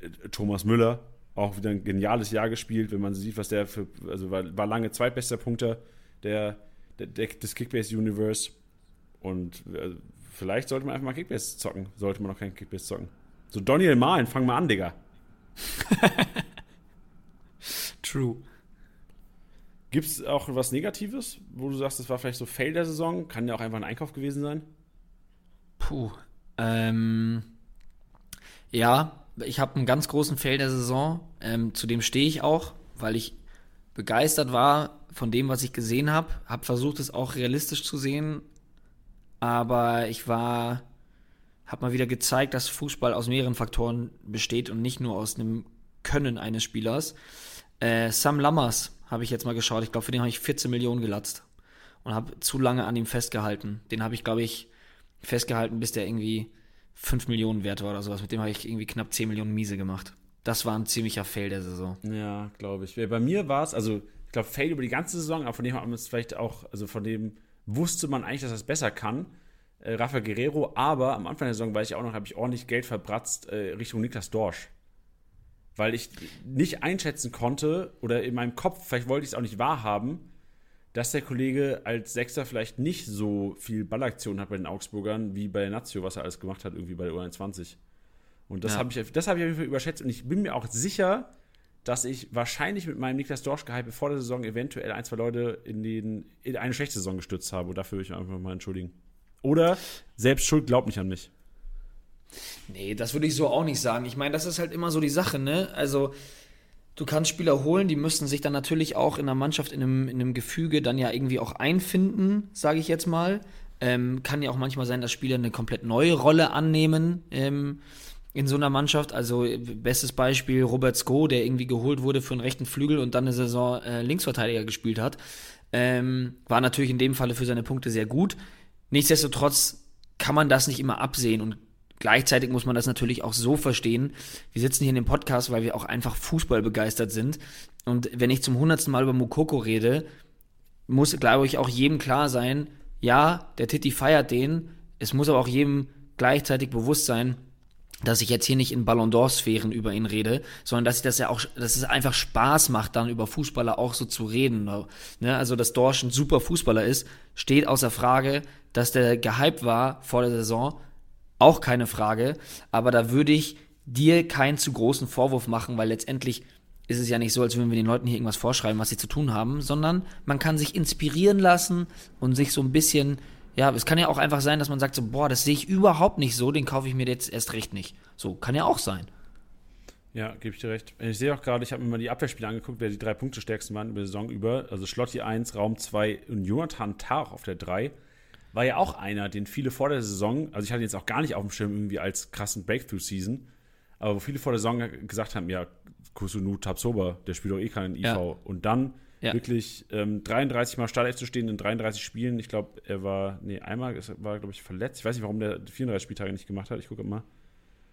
äh, Thomas Müller, auch wieder ein geniales Jahr gespielt, wenn man sieht, was der für, also war, war lange zweitbester Punkter der, der, des Kickbase Universe. Und äh, vielleicht sollte man einfach mal Kickbase zocken. Sollte man noch kein Kickbase zocken. So Daniel Mahlen, fang mal an, Digga. True. Gibt es auch was Negatives, wo du sagst, das war vielleicht so Fail der Saison? Kann ja auch einfach ein Einkauf gewesen sein? Puh. Ähm, ja, ich habe einen ganz großen Fail der Saison. Ähm, zu dem stehe ich auch, weil ich begeistert war von dem, was ich gesehen habe. Habe versucht, es auch realistisch zu sehen, aber ich war, habe mal wieder gezeigt, dass Fußball aus mehreren Faktoren besteht und nicht nur aus einem Können eines Spielers. Äh, Sam Lammers habe ich jetzt mal geschaut. Ich glaube, für den habe ich 14 Millionen gelatzt und habe zu lange an ihm festgehalten. Den habe ich, glaube ich, festgehalten, bis der irgendwie 5 Millionen wert war oder sowas. Mit dem habe ich irgendwie knapp 10 Millionen Miese gemacht. Das war ein ziemlicher Fail der Saison. Ja, glaube ich. Bei mir war es, also ich glaube, Fail über die ganze Saison, aber von dem hat man es vielleicht auch, also von dem wusste man eigentlich, dass er es besser kann. Äh, Rafa Guerrero, aber am Anfang der Saison weiß ich auch noch, habe ich ordentlich Geld verbratzt äh, Richtung Niklas Dorsch. Weil ich nicht einschätzen konnte, oder in meinem Kopf, vielleicht wollte ich es auch nicht wahrhaben, dass der Kollege als Sechser vielleicht nicht so viel Ballaktion hat bei den Augsburgern wie bei der Nazio, was er alles gemacht hat, irgendwie bei der U21. Und das Ja. habe ich, das habe ich auf jeden Fall überschätzt. Und ich bin mir auch sicher, dass ich wahrscheinlich mit meinem Niklas Dorsch-Gehype vor der Saison eventuell ein, zwei Leute in, den, in eine schlechte Saison gestützt habe. Und dafür will ich mich einfach mal entschuldigen. Oder selbst Schuld glaubt nicht an mich. Nee, das würde ich so auch nicht sagen. Ich meine, das ist halt immer so die Sache, ne? Also, du kannst Spieler holen, die müssen sich dann natürlich auch in der Mannschaft, in einem, in einem Gefüge dann ja irgendwie auch einfinden, sage ich jetzt mal. Ähm, kann ja auch manchmal sein, dass Spieler eine komplett neue Rolle annehmen ähm, in so einer Mannschaft. Also, äh, bestes Beispiel Robert Sko, der irgendwie geholt wurde für einen rechten Flügel und dann eine Saison äh, Linksverteidiger gespielt hat. Ähm, war natürlich in dem Falle für seine Punkte sehr gut. Nichtsdestotrotz kann man das nicht immer absehen und gleichzeitig muss man das natürlich auch so verstehen. Wir sitzen hier in dem Podcast, weil wir auch einfach Fußball begeistert sind. Und wenn ich zum hundertsten Mal über Mukoko rede, muss, glaube ich, auch jedem klar sein, ja, der Titi feiert den. Es muss aber auch jedem gleichzeitig bewusst sein, dass ich jetzt hier nicht in Ballon d'Or-Sphären über ihn rede, sondern dass ich das ja auch, dass es einfach Spaß macht, dann über Fußballer auch so zu reden. Ne? Also, dass Dorsch ein super Fußballer ist, steht außer Frage, dass der gehypt war vor der Saison, auch keine Frage. Aber da würde ich dir keinen zu großen Vorwurf machen, weil letztendlich ist es ja nicht so, als würden wir den Leuten hier irgendwas vorschreiben, was sie zu tun haben, sondern man kann sich inspirieren lassen und sich so ein bisschen, ja, es kann ja auch einfach sein, dass man sagt so, boah, das sehe ich überhaupt nicht so, den kaufe ich mir jetzt erst recht nicht. So, kann ja auch sein. Ja, gebe ich dir recht. Ich sehe auch gerade, ich habe mir mal die Abwehrspiele angeguckt, wer die drei Punkte stärksten waren über die Saison über. Also Schlotti 1, Raum 2 und Jonathan Tah auf der 3. War ja auch einer, den viele vor der Saison, also ich hatte ihn jetzt auch gar nicht auf dem Schirm irgendwie als krassen Breakthrough-Season, aber wo viele vor der Saison gesagt haben, ja, Kusunu Tabsoba, der spielt doch eh keinen IV. Ja. Und dann Ja. wirklich ähm, 33 Mal Startelf zu stehen in 33 Spielen. Ich glaube, er war, nee, einmal es war, glaube ich, verletzt. Ich weiß nicht, warum der 34 Spieltage nicht gemacht hat. Ich gucke mal.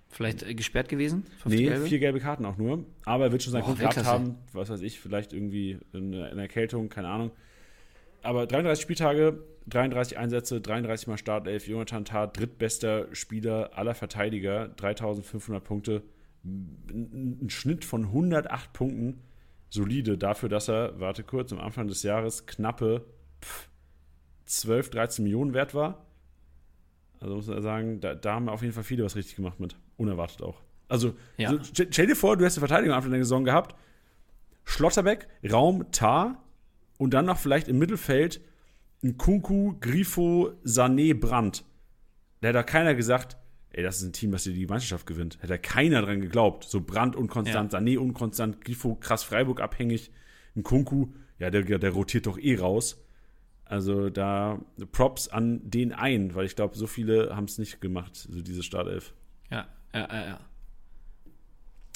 Vielleicht äh, gesperrt gewesen? Nee, gelbe? vier gelbe Karten auch nur. Aber er wird schon seinen Grund gehabt haben, was weiß ich, vielleicht irgendwie eine, eine Erkältung, keine Ahnung. Aber 33 Spieltage, 33 Einsätze, 33 Mal Startelf, Jonathan Tah, drittbester Spieler aller Verteidiger, 3500 Punkte, ein Schnitt von 108 Punkten, solide dafür, dass er, warte kurz, am Anfang des Jahres knappe pff, 12, 13 Millionen wert war. Also muss man sagen, da, da haben auf jeden Fall viele was richtig gemacht mit. Unerwartet auch. Also, Ja. so, stell, dir vor, du hast eine Verteidigung am Anfang der Saison gehabt. Schlotterbeck, Raum, Tar und dann noch vielleicht im Mittelfeld ein Kunku, Grifo, Sané, Brandt. Da hätte da keiner gesagt, ey, das ist ein Team, das dir die Meisterschaft gewinnt. Hätte da keiner dran geglaubt. So Brandt unkonstant, Sané unkonstant, Grifo krass Freiburg abhängig, ein Kunku, ja, der, der rotiert doch eh raus. Also da Props an den einen, weil ich glaube, so viele haben es nicht gemacht, so diese Startelf. Ja, ja, ja, ja.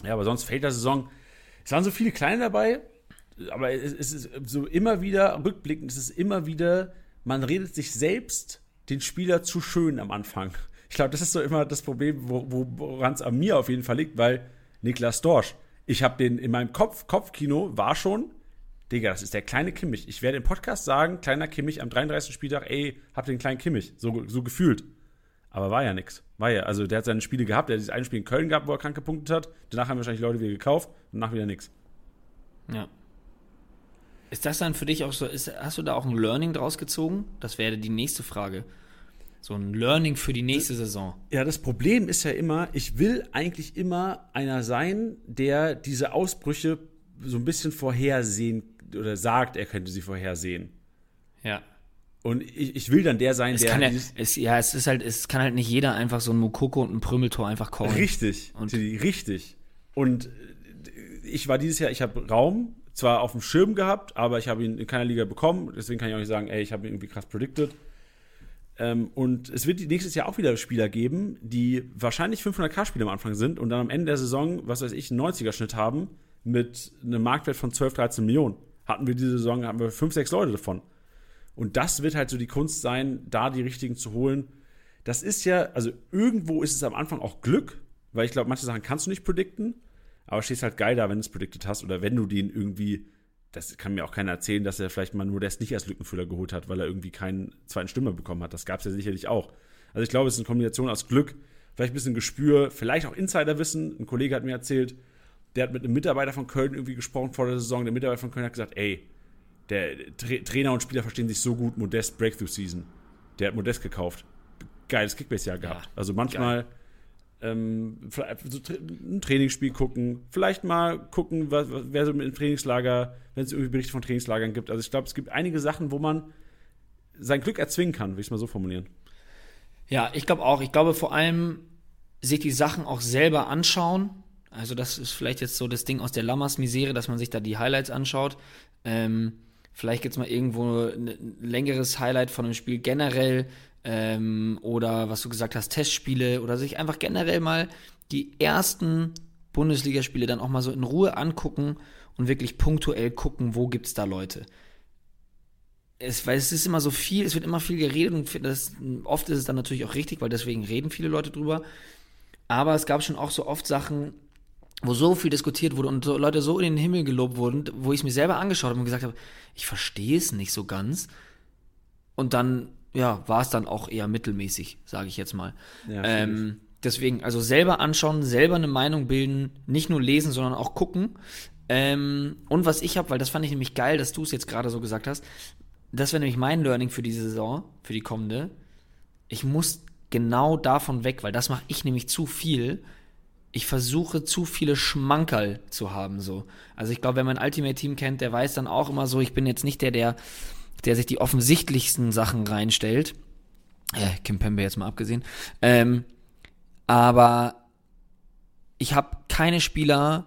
Ja, aber sonst fällt der Saison. Es waren so viele Kleine dabei, aber es, es ist so immer wieder, rückblickend, es ist immer wieder, man redet sich selbst den Spieler zu schön am Anfang. Ich glaube, das ist so immer das Problem, wo- wo- woran es an mir auf jeden Fall liegt, weil Niklas Dorsch, ich habe den in meinem Kopf, Kopfkino war schon, Digga, das ist der kleine Kimmich. Ich werde im Podcast sagen, kleiner Kimmich am 33. Spieltag, ey, hab den kleinen Kimmich, so, so gefühlt. Aber war ja nix. War ja, also der hat seine Spiele gehabt, der hat dieses eine Spiel in Köln gehabt, wo er krank gepunktet hat. Danach haben wahrscheinlich Leute wieder gekauft und danach wieder nix. Ja. Ist das dann für dich auch so, ist, hast du da auch ein Learning draus gezogen? Das wäre die nächste Frage. So ein Learning für die nächste Saison. Ja, das Problem ist ja immer, ich will eigentlich immer einer sein, der diese Ausbrüche so ein bisschen vorhersehen oder sagt, er könnte sie vorhersehen. Ja. Und ich, ich will dann der sein, Es der kann ja, es, ja, es ist halt, es kann halt nicht jeder einfach so ein Mukoko und ein Prümmeltor einfach callen. Richtig, Und- richtig. Und äh, ich war dieses Jahr, ich habe Raum zwar auf dem Schirm gehabt, aber ich habe ihn in keiner Liga bekommen. Deswegen kann ich auch nicht sagen, ey, ich habe ihn irgendwie krass predicted. Ähm, und es wird nächstes Jahr auch wieder Spieler geben, die wahrscheinlich 500k-Spieler am Anfang sind und dann am Ende der Saison, was weiß ich, einen 90er-Schnitt haben mit einem Marktwert von 12, 13 Millionen. Hatten wir diese Saison, haben wir 5, 6 Leute davon. Und das wird halt so die Kunst sein, da die richtigen zu holen. Das ist ja, also irgendwo ist es am Anfang auch Glück, weil ich glaube, manche Sachen kannst du nicht predikten, aber stehst halt geil da, wenn du es predicted hast oder wenn du den irgendwie, das kann mir auch keiner erzählen, dass er vielleicht mal nur das nicht als Lückenfüller geholt hat, weil er irgendwie keinen zweiten Stimme bekommen hat. Das gab es ja sicherlich auch. Also ich glaube, es ist eine Kombination aus Glück, vielleicht ein bisschen Gespür, vielleicht auch Insiderwissen. Ein Kollege hat mir erzählt, der hat mit einem Mitarbeiter von Köln irgendwie gesprochen vor der Saison. Der Mitarbeiter von Köln hat gesagt, ey, der Tra Trainer und Spieler verstehen sich so gut, Modest Breakthrough Season. Der hat Modest gekauft. Geiles Kickbase-Jahr gehabt. Ja, also manchmal ähm, ein Trainingsspiel gucken, vielleicht mal gucken, was, wer so im Trainingslager, wenn es irgendwie Berichte von Trainingslagern gibt. Also ich glaube, es gibt einige Sachen, wo man sein Glück erzwingen kann, will ich es mal so formulieren. Ja, ich glaube auch. Ich glaube vor allem, sich die Sachen auch selber anschauen. Also das ist vielleicht jetzt so das Ding aus der Lammers-Misere, dass man sich da die Highlights anschaut. Ähm, vielleicht gibt es mal irgendwo ein längeres Highlight von einem Spiel generell ähm, oder was du gesagt hast, Testspiele oder sich einfach generell mal die ersten Bundesligaspiele dann auch mal so in Ruhe angucken und wirklich punktuell gucken, wo gibt es da Leute. Es, weil es ist immer so viel, es wird immer viel geredet und das, oft ist es dann natürlich auch richtig, weil deswegen reden viele Leute drüber. Aber es gab schon auch so oft Sachen, wo so viel diskutiert wurde und so Leute so in den Himmel gelobt wurden, wo ich es mir selber angeschaut habe und gesagt habe, ich verstehe es nicht so ganz. Und dann ja, war es dann auch eher mittelmäßig, sage ich jetzt mal. Ja, ähm, deswegen, also selber anschauen, selber eine Meinung bilden, nicht nur lesen, sondern auch gucken. Ähm, und was ich habe, weil das fand ich nämlich geil, dass du es jetzt gerade so gesagt hast, das wäre nämlich mein Learning für die Saison, für die kommende. Ich muss genau davon weg, weil das mache ich nämlich zu viel. Ich versuche zu viele Schmankerl zu haben, so. Also ich glaube, wenn man ein Ultimate Team kennt, der weiß dann auch immer so, ich bin jetzt nicht der, der der sich die offensichtlichsten Sachen reinstellt. Äh, Kim Pembe jetzt mal abgesehen. Ähm, aber ich habe keine Spieler,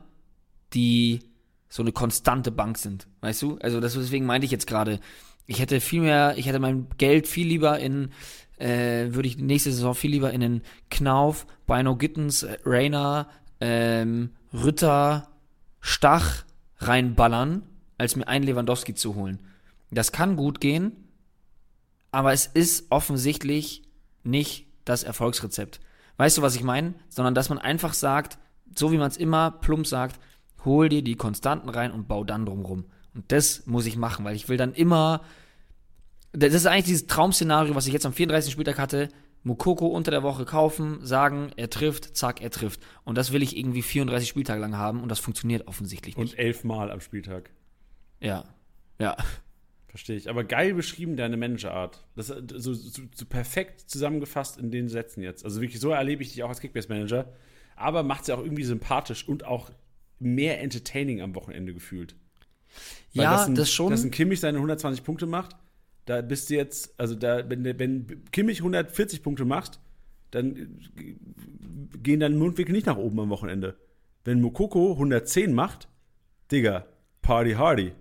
die so eine konstante Bank sind, weißt du? Also das, deswegen meinte ich jetzt gerade, ich hätte viel mehr, ich hätte mein Geld viel lieber in, äh, würde ich nächste Saison viel lieber in den Knauf, Bino Gittens, äh, Rainer, ähm, Ritter, Stach reinballern, als mir einen Lewandowski zu holen. Das kann gut gehen, aber es ist offensichtlich nicht das Erfolgsrezept. Weißt du, was ich meine? Sondern dass man einfach sagt, so wie man es immer plump sagt, hol dir die Konstanten rein und bau dann drumrum. Und das muss ich machen, weil ich will dann immer. Das ist eigentlich dieses Traum-Szenario, was ich jetzt am 34. Spieltag hatte. Mukoko unter der Woche kaufen, sagen, er trifft, zack, er trifft. Und das will ich irgendwie 34 Spieltage lang haben und das funktioniert offensichtlich nicht. Und elfmal am Spieltag. Ja. Ja. Verstehe ich. Aber geil beschrieben, deine Managerart. Das ist so, so, so, perfekt zusammengefasst in den Sätzen jetzt. Also wirklich, so erlebe ich dich auch als Kickbase-Manager. Aber macht sie auch irgendwie sympathisch und auch mehr entertaining am Wochenende gefühlt. Weil ja, das, ein, das schon. Dass ein Kimmich seine 120 Punkte macht, da bist du jetzt, also da, wenn, wenn Kimmich 140 Punkte macht, dann gehen deine Mundwinkel nicht nach oben am Wochenende. Wenn Mokoko 110 macht, Digga, Party Hardy.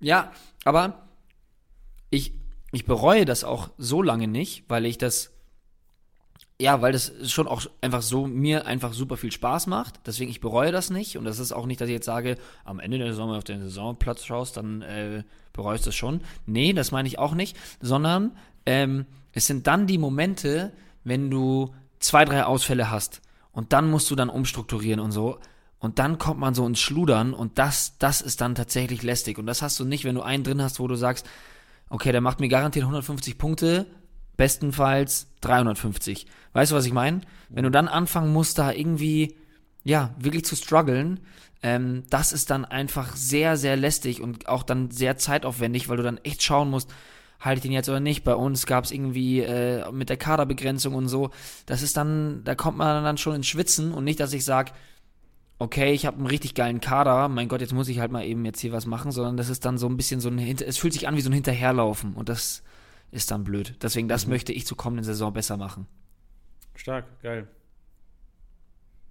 Ja, aber ich, ich bereue das auch so lange nicht, weil ich das, ja, weil das schon auch einfach so mir einfach super viel Spaß macht. Deswegen, ich bereue das nicht. Und das ist auch nicht, dass ich jetzt sage, am Ende der Saison, wenn auf den Saisonplatz schaust, dann äh, bereust du das schon. Nee, das meine ich auch nicht. Sondern ähm, es sind dann die Momente, wenn du zwei, drei Ausfälle hast. Und dann musst du dann umstrukturieren und so. Und dann kommt man so ins Schludern und das, das ist dann tatsächlich lästig. Und das hast du nicht, wenn du einen drin hast, wo du sagst, okay, der macht mir garantiert 150 Punkte, bestenfalls 350. Weißt du, was ich meine? Wenn du dann anfangen musst, da irgendwie, ja, wirklich zu strugglen, ähm, das ist dann einfach sehr, sehr lästig und auch dann sehr zeitaufwendig, weil du dann echt schauen musst, halte ich den jetzt oder nicht. Bei uns gab es irgendwie äh, mit der Kaderbegrenzung und so. Das ist dann, da kommt man dann schon ins Schwitzen und nicht, dass ich sage, okay, ich habe einen richtig geilen Kader, mein Gott, jetzt muss ich halt mal eben jetzt hier was machen, sondern das ist dann so ein bisschen so ein, es fühlt sich an wie so ein Hinterherlaufen und das ist dann blöd. Deswegen, das mhm. möchte ich zur kommenden Saison besser machen. Stark, geil.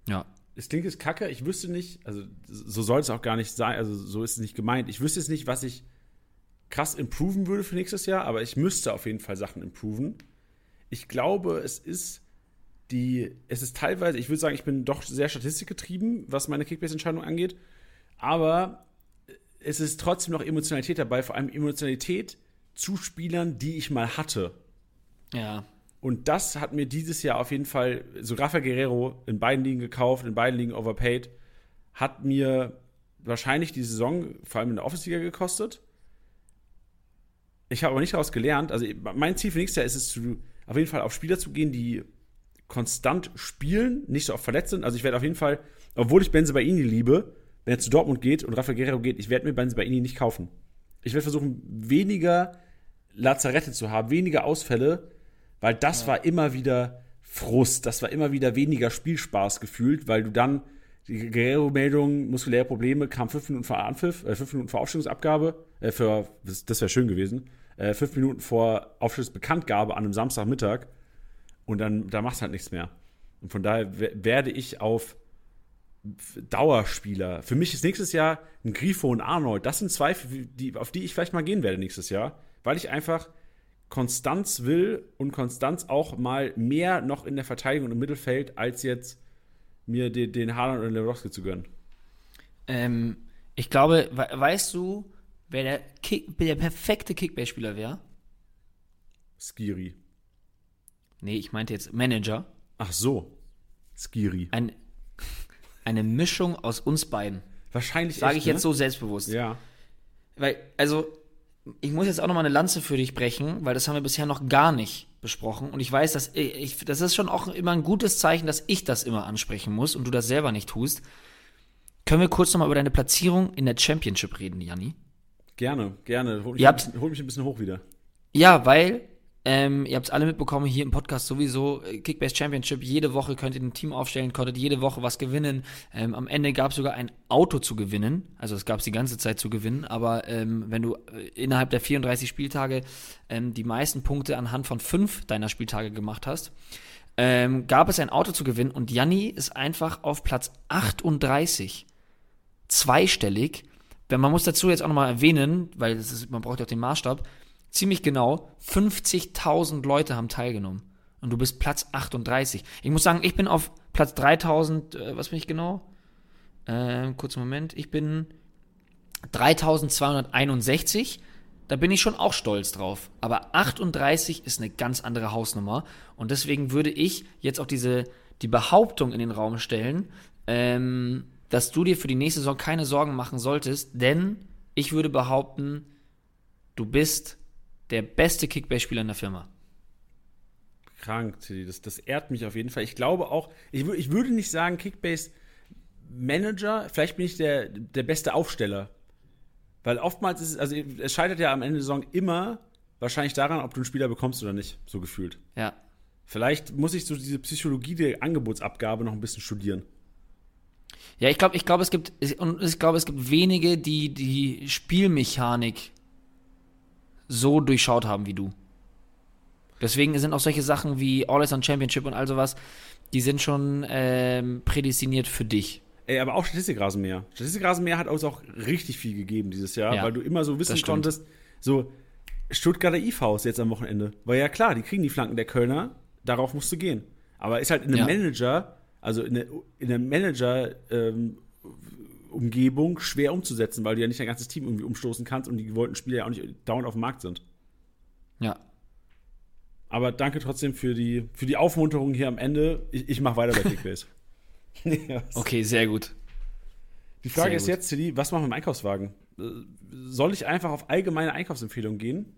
Ja. Es klingt jetzt kacke, ich wüsste nicht, also so soll es auch gar nicht sein, also so ist es nicht gemeint. Ich wüsste jetzt nicht, was ich krass improven würde für nächstes Jahr, aber ich müsste auf jeden Fall Sachen improven. Ich glaube, es ist die, es ist teilweise, ich würde sagen, ich bin doch sehr statistikgetrieben, was meine Kickbase-Entscheidung angeht, aber es ist trotzdem noch Emotionalität dabei, vor allem Emotionalität zu Spielern, die ich mal hatte. Ja. Und das hat mir dieses Jahr auf jeden Fall, so Rafa Guerrero in beiden Ligen gekauft, in beiden Ligen overpaid, hat mir wahrscheinlich die Saison, vor allem in der Office-Liga, gekostet. Ich habe aber nicht daraus gelernt. Also mein Ziel für nächstes Jahr ist es, zu, auf jeden Fall auf Spieler zu gehen, die konstant spielen, nicht so oft verletzt sind. Also ich werde auf jeden Fall, obwohl ich Benze Baini liebe, wenn er zu Dortmund geht und Rafael Guerrero geht, ich werde mir Benze Baini nicht kaufen. Ich werde versuchen, weniger Lazarette zu haben, weniger Ausfälle, weil das ja. war immer wieder Frust. Das war immer wieder weniger Spielspaß gefühlt, weil du dann die Guerrero-Meldung, muskuläre Probleme, kam fünf Minuten vor Anpfiff, äh, fünf Minuten vor Aufstellungsabgabe, äh, für, das, wäre schön gewesen, äh, fünf Minuten vor Aufstellungsbekanntgabe an einem Samstagmittag und dann, da machst du halt nichts mehr. Und von daher werde ich auf Dauerspieler. Für mich ist nächstes Jahr ein Grifo und Arnold. Das sind zwei, die, auf die ich vielleicht mal gehen werde nächstes Jahr, weil ich einfach Konstanz will und Konstanz auch mal mehr noch in der Verteidigung und im Mittelfeld, als jetzt mir den, den Haaland oder Lewandowski zu gönnen. Ähm, ich glaube, we weißt du, wer der, Kick, der perfekte Kickbase-Spieler wäre? Skiri. Nee, ich meinte jetzt Manager. Ach so. Skiri. Ein, eine Mischung aus uns beiden. Wahrscheinlich Sage ich jetzt ne? so selbstbewusst. Ja. Weil, also, ich muss jetzt auch noch mal eine Lanze für dich brechen, weil das haben wir bisher noch gar nicht besprochen. Und ich weiß, dass ich, ich, das ist schon auch immer ein gutes Zeichen, dass ich das immer ansprechen muss und du das selber nicht tust. Können wir kurz noch mal über deine Platzierung in der Championship reden, Janni? Gerne, gerne. Hol mich, habt- bisschen, hol mich ein bisschen hoch wieder. Ja, weil ähm, ihr habt es alle mitbekommen hier im Podcast sowieso. äh, Kickbase Championship, jede Woche könnt ihr ein Team aufstellen, konntet jede Woche was gewinnen. Ähm, am Ende gab es sogar ein Auto zu gewinnen. Also es gab es die ganze Zeit zu gewinnen. Aber ähm, wenn du äh, innerhalb der 34 Spieltage ähm, die meisten Punkte anhand von fünf deiner Spieltage gemacht hast, ähm, gab es ein Auto zu gewinnen. Und Janni ist einfach auf Platz 38. Zweistellig. Man muss dazu jetzt auch nochmal erwähnen, weil ist, man braucht ja auch den Maßstab, ziemlich genau 50.000 Leute haben teilgenommen. Und du bist Platz 38. Ich muss sagen, ich bin auf Platz 3000, äh, was bin ich genau? Äh, kurzen Moment. Ich bin 3261. Da bin ich schon auch stolz drauf. Aber 38 ist eine ganz andere Hausnummer. Und deswegen würde ich jetzt auch diese, die Behauptung in den Raum stellen, ähm, dass du dir für die nächste Saison keine Sorgen machen solltest, denn ich würde behaupten, du bist der beste Kickbase-Spieler in der Firma. Krank, das, das ehrt mich auf jeden Fall. Ich glaube auch, ich, ich würde nicht sagen Kickbase Manager, vielleicht bin ich der, der beste Aufsteller. Weil oftmals ist es, also es scheitert ja am Ende der Saison immer wahrscheinlich daran, ob du einen Spieler bekommst oder nicht, so gefühlt. Ja. Vielleicht muss ich so diese Psychologie der Angebotsabgabe noch ein bisschen studieren. Ja, ich glaube, ich glaube, es gibt und ich glaube, es gibt wenige, die die Spielmechanik so durchschaut haben wie du. Deswegen sind auch solche Sachen wie All on Championship und all sowas, die sind schon ähm, prädestiniert für dich. Ey, aber auch Statistikrasenmäher. Statistikrasenmäher hat uns auch richtig viel gegeben dieses Jahr, Ja, weil du immer so wissen konntest, so Stuttgarter IVs jetzt am Wochenende. War ja klar, die kriegen die Flanken der Kölner, darauf musst du gehen. Aber ist halt in einem Ja. Manager, also in der, in der Manager ähm, Umgebung schwer umzusetzen, weil du ja nicht dein ganzes Team irgendwie umstoßen kannst und die gewollten Spieler ja auch nicht dauernd auf dem Markt sind. Ja. Aber danke trotzdem für die, für die Aufmunterung hier am Ende. Ich, ich mache weiter bei Kickbase. Okay, sehr gut. Die Frage Sehr ist gut. jetzt, Tilly, was machen wir im Einkaufswagen? Äh, Soll ich einfach auf allgemeine Einkaufsempfehlungen gehen?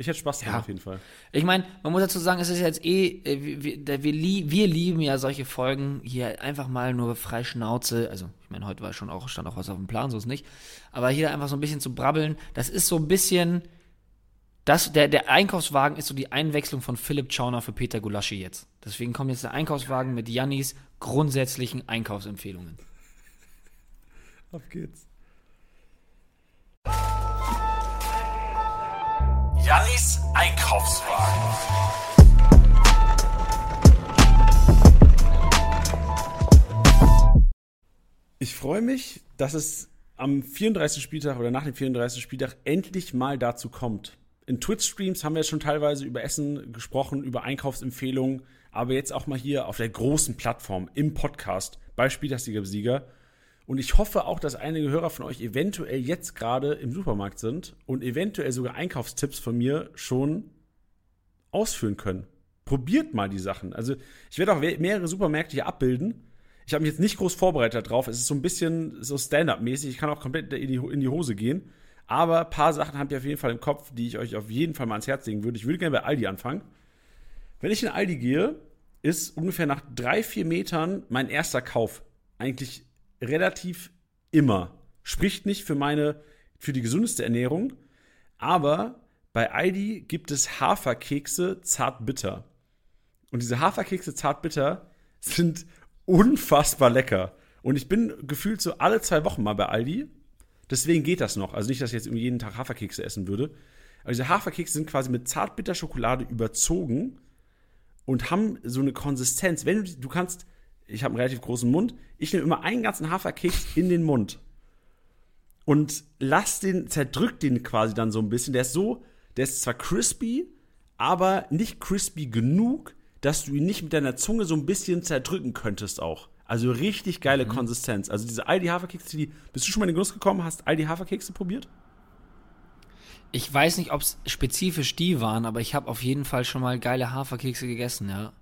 Ich hätte Spaß daran Ja. auf jeden Fall. Ich meine, man muss dazu sagen, es ist jetzt eh, äh, wir, wir, wir lieben ja solche Folgen hier einfach mal nur frei Schnauze. Also, ich meine, heute war schon auch, stand auch was auf dem Plan, so ist nicht. Aber hier einfach so ein bisschen zu brabbeln, das ist so ein bisschen, das, der, der Einkaufswagen ist so die Einwechslung von Philipp Schauner für Peter Gulaschi jetzt. Deswegen kommt jetzt der Einkaufswagen mit Jannis grundsätzlichen Einkaufsempfehlungen. Auf geht's. Jannis Einkaufswagen. Ich freue mich, dass es am 34. Spieltag oder nach dem 34. Spieltag endlich mal dazu kommt. In Twitch-Streams haben wir schon teilweise über Essen gesprochen, über Einkaufsempfehlungen, aber jetzt auch mal hier auf der großen Plattform im Podcast bei Spieltagssieger-Besieger. Und ich hoffe auch, dass einige Hörer von euch eventuell jetzt gerade im Supermarkt sind und eventuell sogar Einkaufstipps von mir schon ausführen können. Probiert mal die Sachen. Also ich werde auch mehrere Supermärkte hier abbilden. Ich habe mich jetzt nicht groß vorbereitet drauf. Es ist so ein bisschen so Stand-up-mäßig. Ich kann auch komplett in die, in die Hose gehen. Aber ein paar Sachen habe ich auf jeden Fall im Kopf, die ich euch auf jeden Fall mal ans Herz legen würde. Ich würde gerne bei Aldi anfangen. Wenn ich in Aldi gehe, ist ungefähr nach drei, vier Metern mein erster Kauf. Eigentlich relativ immer. Spricht nicht für meine, für die gesundeste Ernährung. Aber bei Aldi gibt es Haferkekse zart bitter. Und diese Haferkekse zartbitter sind unfassbar lecker. Und ich bin gefühlt so alle zwei Wochen mal bei Aldi. Deswegen geht das noch. Also nicht, dass ich jetzt jeden Tag Haferkekse essen würde. Aber diese Haferkekse sind quasi mit zartbitter Schokolade überzogen und haben so eine Konsistenz. Wenn du, du kannst, ich habe einen relativ großen Mund, ich nehme immer einen ganzen Haferkeks in den Mund und lass den, zerdrück den quasi dann so ein bisschen. Der ist so, der ist zwar crispy, aber nicht crispy genug, dass du ihn nicht mit deiner Zunge so ein bisschen zerdrücken könntest auch. Also richtig geile mhm. Konsistenz. Also diese Aldi Haferkekse, die, bist du schon mal in den Genuss gekommen, hast Aldi Haferkekse probiert? Ich weiß nicht, ob es spezifisch die waren, aber ich habe auf jeden Fall schon mal geile Haferkekse gegessen, ja.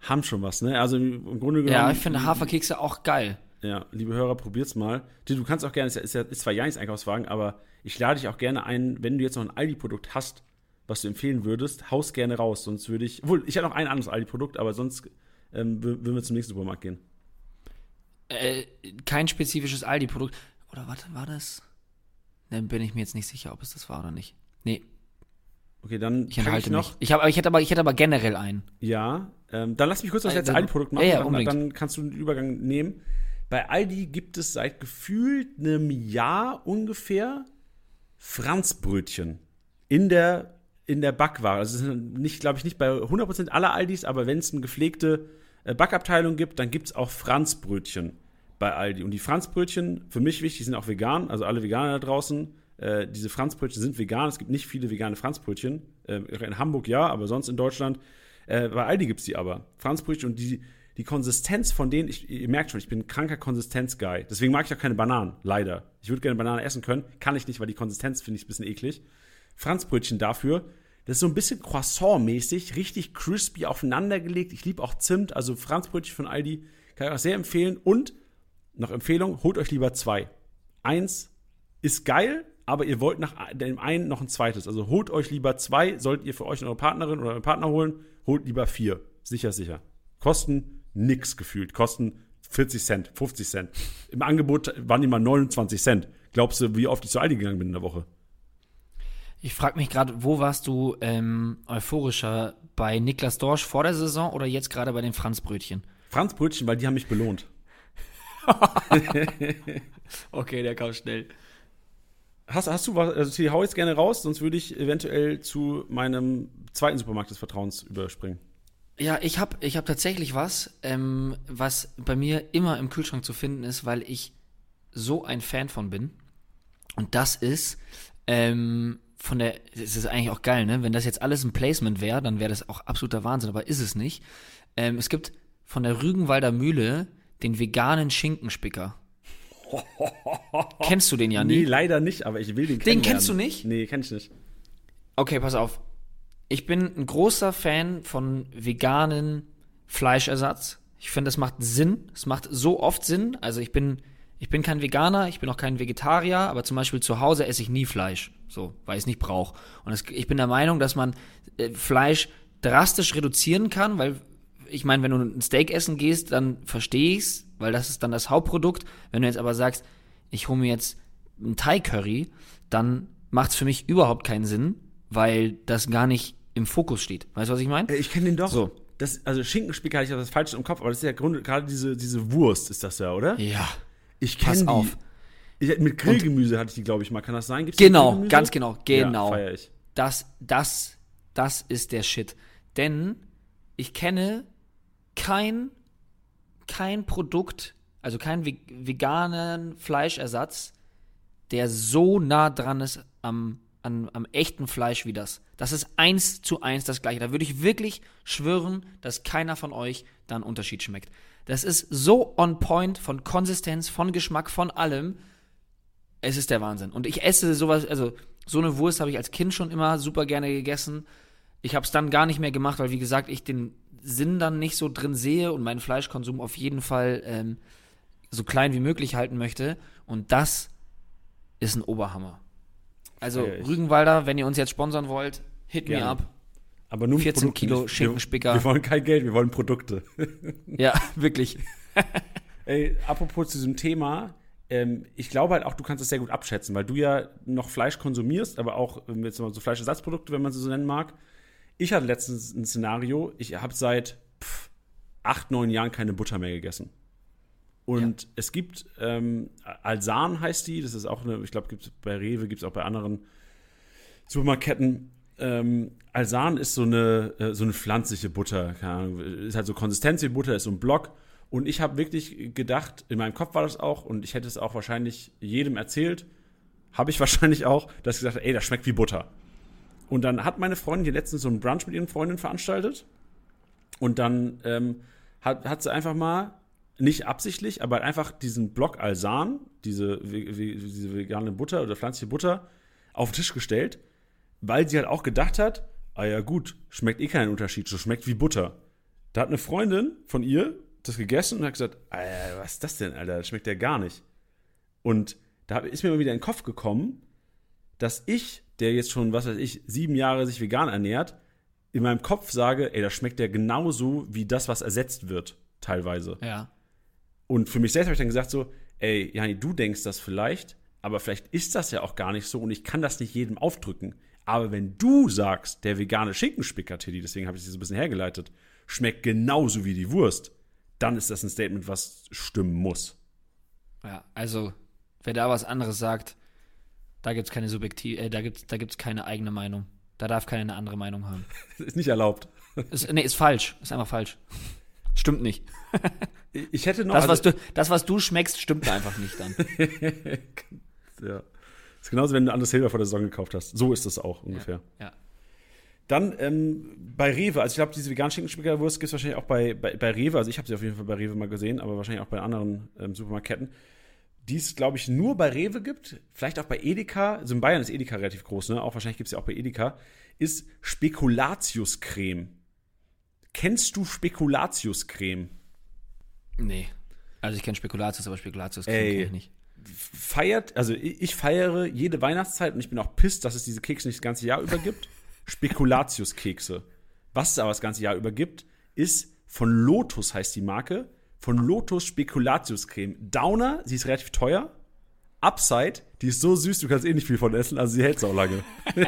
Haben schon was, ne? Also im Grunde genommen. Ja, ich finde Haferkekse auch geil. Ja, liebe Hörer, probiert's mal. Du kannst auch gerne, ist, ja, ist zwar ja nichts Einkaufswagen, aber ich lade dich auch gerne ein, wenn du jetzt noch ein Aldi-Produkt hast, was du empfehlen würdest, haus gerne raus. Sonst würde ich, obwohl, ich habe noch ein anderes Aldi-Produkt, aber sonst ähm, würden wir zum nächsten Supermarkt gehen. Äh, kein spezifisches Aldi-Produkt. Oder warte, war das? Dann bin ich mir jetzt nicht sicher, ob es das war oder nicht. Nee. Okay, dann ich enthalte ich noch. Mich. Ich, hab, ich, hätte aber, ich hätte aber generell einen. Ja, ähm, dann lass mich kurz das letzte Aldi-Produkt machen. Ja, ja, dann, dann kannst du den Übergang nehmen. Bei Aldi gibt es seit gefühlt einem Jahr ungefähr Franzbrötchen in der, in der Backware. Also es ist nicht, glaube ich, nicht bei 100% aller Aldis, aber wenn es eine gepflegte äh, Backabteilung gibt, dann gibt es auch Franzbrötchen bei Aldi. Und die Franzbrötchen, für mich wichtig, sind auch vegan, also alle Veganer da draußen. Äh, diese Franzbrötchen sind vegan. Es gibt nicht viele vegane Franzbrötchen. Äh, in Hamburg ja, aber sonst in Deutschland. Äh, bei Aldi gibt es die aber. Franzbrötchen und die, die Konsistenz von denen, ich, ihr merkt schon, ich bin ein kranker Konsistenz-Guy. Deswegen mag ich auch keine Bananen, leider. Ich würde gerne Bananen essen können, kann ich nicht, weil die Konsistenz finde ich ein bisschen eklig. Franzbrötchen dafür, das ist so ein bisschen Croissant-mäßig, richtig crispy aufeinandergelegt. Ich liebe auch Zimt, also Franzbrötchen von Aldi kann ich auch sehr empfehlen. Und noch Empfehlung, holt euch lieber zwei. Eins ist geil, aber ihr wollt nach dem einen noch ein zweites. Also holt euch lieber zwei, solltet ihr für euch eure Partnerin oder euren Partner holen, holt lieber vier. Sicher, sicher. Kosten nix gefühlt. Kosten 40 Cent, 50 Cent. Im Angebot waren die mal 29 Cent. Glaubst du, wie oft ich zu Aldi gegangen bin in der Woche? Ich frage mich gerade, wo warst du ähm, euphorischer? Bei Niklas Dorsch vor der Saison oder jetzt gerade bei den Franzbrötchen? Franzbrötchen, weil die haben mich belohnt. okay, der kam schnell. Hast, hast du was, also ich hau jetzt gerne raus, sonst würde ich eventuell zu meinem zweiten Supermarkt des Vertrauens überspringen. Ja, ich habe ich hab tatsächlich was, ähm, was bei mir immer im Kühlschrank zu finden ist, weil ich so ein Fan von bin. Und das ist ähm, von der, es ist eigentlich auch geil, ne? Wenn das jetzt alles ein Placement wäre, dann wäre das auch absoluter Wahnsinn, aber ist es nicht. Ähm, es gibt von der Rügenwalder Mühle den veganen Schinkenspicker. Kennst du den ja nie? Nee, leider nicht, aber ich will den kennen. Den kennst du nicht? Nee, kenn ich nicht. Okay, pass auf ich bin ein großer Fan von veganen Fleischersatz. Ich finde, das macht Sinn. Es macht so oft Sinn. Also ich bin, ich bin kein Veganer, ich bin auch kein Vegetarier, aber zum Beispiel zu Hause esse ich nie Fleisch. So, weil ich es nicht brauche. Und es, ich bin der Meinung, dass man äh, Fleisch drastisch reduzieren kann, weil ich meine, wenn du ein Steak essen gehst, dann verstehe ich's, weil das ist dann das Hauptprodukt. Wenn du jetzt aber sagst, ich hole mir jetzt ein Thai Curry, dann macht es für mich überhaupt keinen Sinn, weil das gar nicht im Fokus steht. Weißt du, was ich meine? Äh, ich kenne den doch. So. Das, also Schinkenspicker hatte ich das falsch im Kopf, aber das ist ja gerade diese, diese Wurst, ist das ja, oder? Ja. Ich kenne die. auf. Ich, mit Grillgemüse hatte ich die, glaube ich mal. Kann das sein? Gibt's genau, ganz genau, genau. Ja, ich. Das, das, das ist der Shit. Denn ich kenne kein, kein Produkt, also keinen veganen Fleischersatz, der so nah dran ist am an, am echten Fleisch wie das. Das ist eins zu eins das gleiche. Da würde ich wirklich schwören, dass keiner von euch da einen Unterschied schmeckt. Das ist so on point von Konsistenz, von Geschmack, von allem. Es ist der Wahnsinn. Und ich esse sowas, also so eine Wurst habe ich als Kind schon immer super gerne gegessen. Ich habe es dann gar nicht mehr gemacht, weil wie gesagt, ich den Sinn dann nicht so drin sehe und meinen Fleischkonsum auf jeden Fall ähm, so klein wie möglich halten möchte. Und das ist ein Oberhammer. Also ja, Rügenwalder, wenn ihr uns jetzt sponsern wollt, hit Gerne. me up. Aber nur 14 Produkte Kilo Schinkenspicker. Wir, wir, wollen kein Geld, wir wollen Produkte. ja, wirklich. Ey, apropos zu diesem Thema, ähm, ich glaube halt auch, du kannst es sehr gut abschätzen, weil du ja noch Fleisch konsumierst, aber auch ähm, jetzt mal so Fleischersatzprodukte, wenn man sie so nennen mag. Ich hatte letztens ein Szenario, ich habe seit pff, acht, neun Jahren keine Butter mehr gegessen. Und es gibt, ähm, Alsan heißt die, das ist auch eine, ich glaube, gibt es bei Rewe, gibt es auch bei anderen Supermarktketten. Ähm, Alsan ist so eine, äh, so eine pflanzliche Butter, keine Ahnung, ist halt so Konsistenz wie Butter, ist so ein Block. Und ich habe wirklich gedacht, in meinem Kopf war das auch, und ich hätte es auch wahrscheinlich jedem erzählt, habe ich wahrscheinlich auch, dass ich gesagt habe, ey, das schmeckt wie Butter. Und dann hat meine Freundin hier letztens so einen Brunch mit ihren Freundinnen veranstaltet. Und dann ähm, hat, hat sie einfach mal, nicht absichtlich, aber einfach diesen Block Alsan, diese, diese vegane Butter oder pflanzliche Butter, auf den Tisch gestellt, weil sie halt auch gedacht hat, ah ja gut, schmeckt eh keinen Unterschied, so schmeckt wie Butter. Da hat eine Freundin von ihr das gegessen und hat gesagt, Alter, was ist das denn, Alter, das schmeckt ja gar nicht. Und da ist mir mal wieder in den Kopf gekommen, dass ich, der jetzt schon, was weiß ich, sieben Jahre sich vegan ernährt, in meinem Kopf sage, ey, das schmeckt ja genauso wie das, was ersetzt wird, teilweise. Ja. Und für mich selbst habe ich dann gesagt so, ey, Jani, du denkst das vielleicht, aber vielleicht ist das ja auch gar nicht so und ich kann das nicht jedem aufdrücken. Aber wenn du sagst, der vegane Schinkenspicker, Teddy, deswegen habe ich sie so ein bisschen hergeleitet, schmeckt genauso wie die Wurst, dann ist das ein Statement, was stimmen muss. Ja, also, wer da was anderes sagt, da gibt es keine subjektiv, äh, da gibt's, da gibt's keine eigene Meinung. Da darf keiner eine andere Meinung haben. ist nicht erlaubt. Ist, nee, ist falsch. Ist einfach falsch. Stimmt nicht. Ich hätte noch. Das, was du, das, was du schmeckst, stimmt einfach nicht dann. ja. Das ist genauso, wenn du andere Silber vor der Saison gekauft hast. So ist das auch ungefähr. Ja. Dann ähm, bei Rewe, also ich glaube, diese vegan Schinkenspickerwurst gibt es wahrscheinlich auch bei, bei, bei Rewe. Also ich habe sie auf jeden Fall bei Rewe mal gesehen, aber wahrscheinlich auch bei anderen ähm, Supermarktketten. Die es, glaube ich, nur bei Rewe gibt, vielleicht auch bei Edeka, also in Bayern ist Edeka relativ groß, ne? Auch wahrscheinlich gibt es ja auch bei Edeka, ist Spekulatiuscreme. Kennst du Spekulatiuscreme? Nee. Also ich kenne Spekulatius, aber Spekulatius Ey. kenne ich nicht. Feiert, also ich ich feiere jede Weihnachtszeit und ich bin auch pisst, dass es diese Kekse nicht das ganze Jahr über gibt. Spekulatius-Kekse. Was es aber das ganze Jahr über gibt, ist von Lotus heißt die Marke, von Lotus Spekulatius-Creme. Downer, sie ist relativ teuer. Upside, die ist so süß, du kannst eh nicht viel von essen, also sie hält auch lange.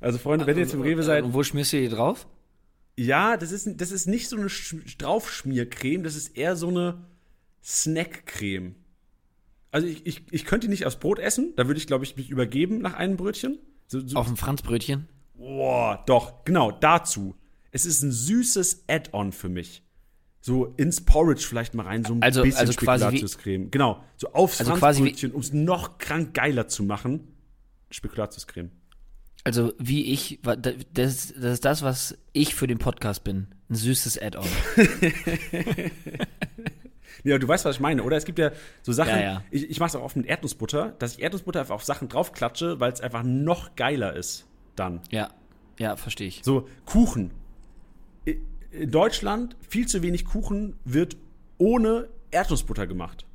also Freunde, wenn ihr jetzt im Rewe seid, Und wo schmierst du die drauf? ja, das ist, das ist nicht so eine Sch- Draufschmiercreme, das ist eher so eine Snackcreme. Also ich, ich, ich könnte die nicht aufs Brot essen, da würde ich, glaube ich, mich übergeben nach einem Brötchen. So, so, Auf dem Franzbrötchen? Boah, doch, genau, dazu. Es ist ein süßes Add-on für mich. So ins Porridge vielleicht mal rein, so ein Also- bisschen also quasi wie- Spekulatiuscreme. Genau, so aufs Also Franzbrötchen, um es noch krank geiler zu machen. Spekulatiuscreme. Also wie ich, das, das ist das, was ich für den Podcast bin. Ein süßes Add-on. Ja, du weißt, was ich meine, oder? Es gibt ja so Sachen, Ja, ja. ich, ich mache es auch oft mit Erdnussbutter, dass ich Erdnussbutter einfach auf Sachen draufklatsche, weil es einfach noch geiler ist dann. Ja, ja, verstehe ich. So, Kuchen. In Deutschland viel zu wenig Kuchen wird ohne Erdnussbutter gemacht.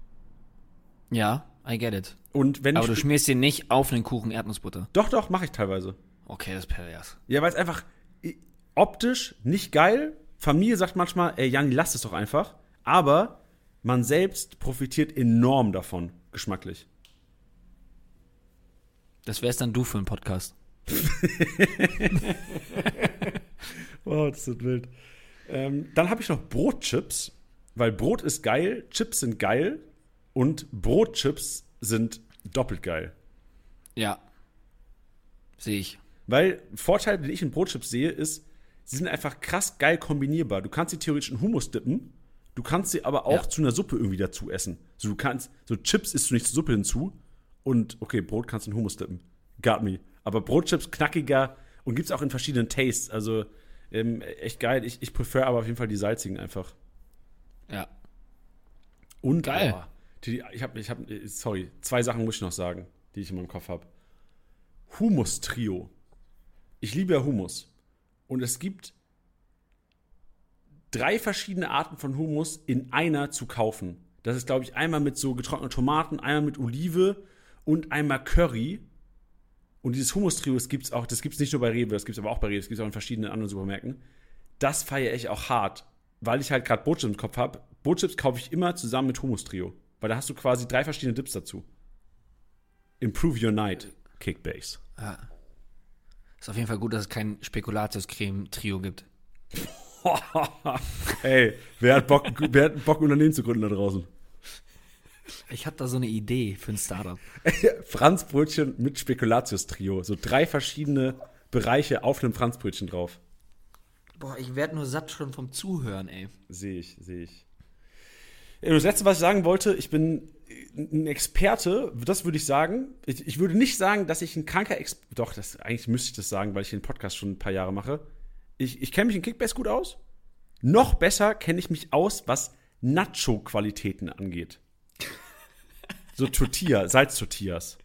Ja, I get it. Und wenn Aber du schmierst dir nicht auf einen Kuchen Erdnussbutter. Doch, doch, mache ich teilweise. Okay, das ist pervers. Ja, weil es einfach optisch nicht geil. Familie sagt manchmal, ey, Janni, lass es doch einfach. Aber man selbst profitiert enorm davon, geschmacklich. Das wär's dann du für einen Podcast. Wow, das ist wild. Ähm, dann habe ich noch Brotchips, weil Brot ist geil, Chips sind geil und Brotchips sind doppelt geil. Ja. Sehe ich. Weil Vorteil, den ich in Brotchips sehe, ist, sie sind einfach krass geil kombinierbar. Du kannst sie theoretisch in Hummus dippen, du kannst sie aber auch Ja. zu einer Suppe irgendwie dazu essen. So du kannst, so Chips isst du nicht zur Suppe hinzu und okay, Brot kannst du in Hummus dippen. Got me. Aber Brotchips knackiger und gibt's auch in verschiedenen Tastes. Also ähm, echt geil. Ich, ich prefer aber auf jeden Fall die salzigen einfach. Ja. Und Geil. boah, die, ich habe, ich hab, sorry, zwei Sachen muss ich noch sagen, die ich in meinem Kopf habe. Humus-Trio. Ich liebe ja Humus. Und es gibt drei verschiedene Arten von Humus in einer zu kaufen. Das ist, glaube ich, einmal mit so getrockneten Tomaten, einmal mit Olive und einmal Curry. Und dieses Humus-Trio, das gibt's auch, das gibt's nicht nur bei Rewe, das gibt's aber auch bei Rewe, das gibt's auch in verschiedenen anderen Supermärkten. Das feiere ich auch hart, weil ich halt gerade Brotchips im Kopf habe. Brotchips kaufe ich immer zusammen mit Humus-Trio, weil da hast du quasi drei verschiedene Dips dazu. Improve your night, Kickbase. Ist auf jeden Fall gut, dass es kein Spekulatius-Creme-Trio gibt. Ey, wer hat, Bock, wer hat Bock, ein Unternehmen zu gründen da draußen? Ich habe da so eine Idee für ein Startup. Franzbrötchen mit Spekulatius-Trio. So drei verschiedene Bereiche auf einem Franzbrötchen drauf. Boah, ich werde nur satt schon vom Zuhören, ey. Sehe ich, sehe ich. Das letzte, was ich sagen wollte, ich bin ein Experte, das würde ich sagen. Ich, ich würde nicht sagen, dass ich ein kranker Experte. Doch, das, eigentlich müsste ich das sagen, weil ich den Podcast schon ein paar Jahre mache. Ich, ich kenne mich in Kickbase gut aus. Noch besser kenne ich mich aus, was Nacho-Qualitäten angeht. So Tortilla, Salztortillas.